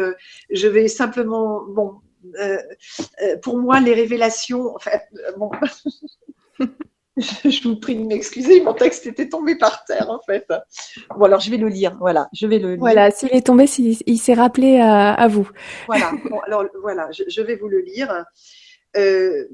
je vais simplement, bon, pour moi, les révélations, enfin, bon. je vous prie de m'excuser, mon texte était tombé par terre en fait. Bon alors je vais le lire, voilà, je vais le lire. Voilà, s'il est tombé, il, s'est rappelé à, vous. Voilà, alors voilà, je, vais vous le lire. Euh,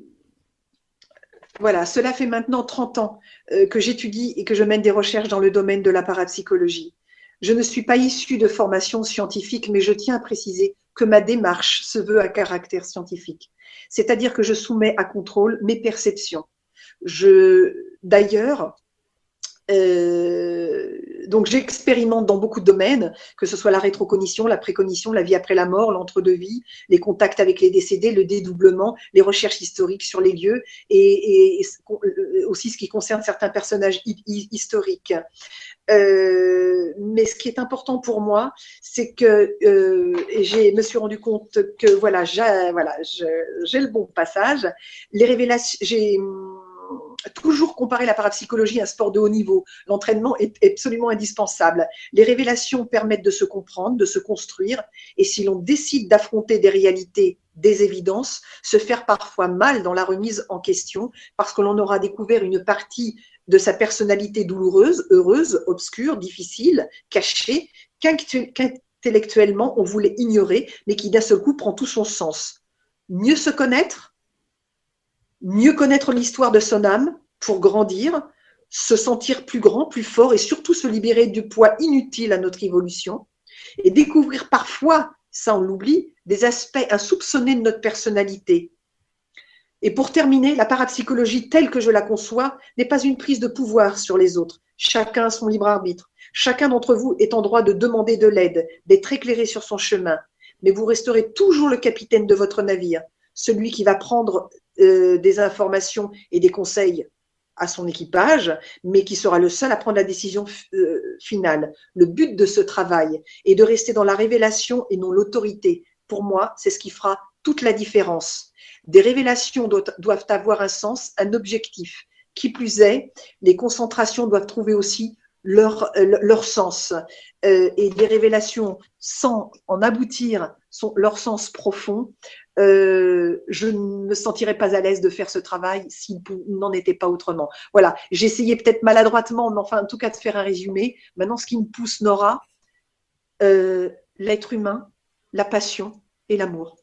voilà, cela fait maintenant 30 ans euh, que j'étudie et que je mène des recherches dans le domaine de la parapsychologie. Je ne suis pas issue de formation scientifique, mais je tiens à préciser que ma démarche se veut à caractère scientifique. C'est-à-dire que je soumets à contrôle mes perceptions je, d'ailleurs, euh, donc j'expérimente dans beaucoup de domaines, que ce soit la rétrocognition, la précognition, la vie après la mort, l'entre-deux-vie, les contacts avec les décédés, le dédoublement, les recherches historiques sur les lieux et, aussi ce qui concerne certains personnages historiques. Euh, mais ce qui est important pour moi, c'est que euh, je me suis rendu compte que voilà, j'ai le bon passage. Les révélations, j'ai toujours comparer la parapsychologie à un sport de haut niveau. L'entraînement est absolument indispensable. Les révélations permettent de se comprendre, de se construire, et si l'on décide d'affronter des réalités, des évidences, se faire parfois mal dans la remise en question, parce que l'on aura découvert une partie de sa personnalité douloureuse, heureuse, obscure, difficile, cachée, qu'intellectuellement on voulait ignorer, mais qui d'un seul coup prend tout son sens. Mieux se connaître, mieux connaître l'histoire de son âme pour grandir, se sentir plus grand, plus fort et surtout se libérer du poids inutile à notre évolution et découvrir parfois, ça on l'oublie, des aspects insoupçonnés de notre personnalité. Et pour terminer, la parapsychologie telle que je la conçois n'est pas une prise de pouvoir sur les autres. Chacun a son libre arbitre. Chacun d'entre vous est en droit de demander de l'aide, d'être éclairé sur son chemin. Mais vous resterez toujours le capitaine de votre navire, celui qui va prendre euh, des informations et des conseils à son équipage, mais qui sera le seul à prendre la décision euh, finale. Le but de ce travail est de rester dans la révélation et non l'autorité. Pour moi, c'est ce qui fera toute la différence. Des révélations doivent avoir un sens, un objectif. Qui plus est, les concentrations doivent trouver aussi leur, euh, leur sens. et des révélations, sans en aboutir, sont leur sens profond, euh, je ne me sentirais pas à l'aise de faire ce travail s'il n'en était pas autrement. Voilà, essayé peut-être maladroitement, mais enfin en tout cas de faire un résumé. Maintenant, ce qui me pousse, Nora, euh, l'être humain, la passion et l'amour.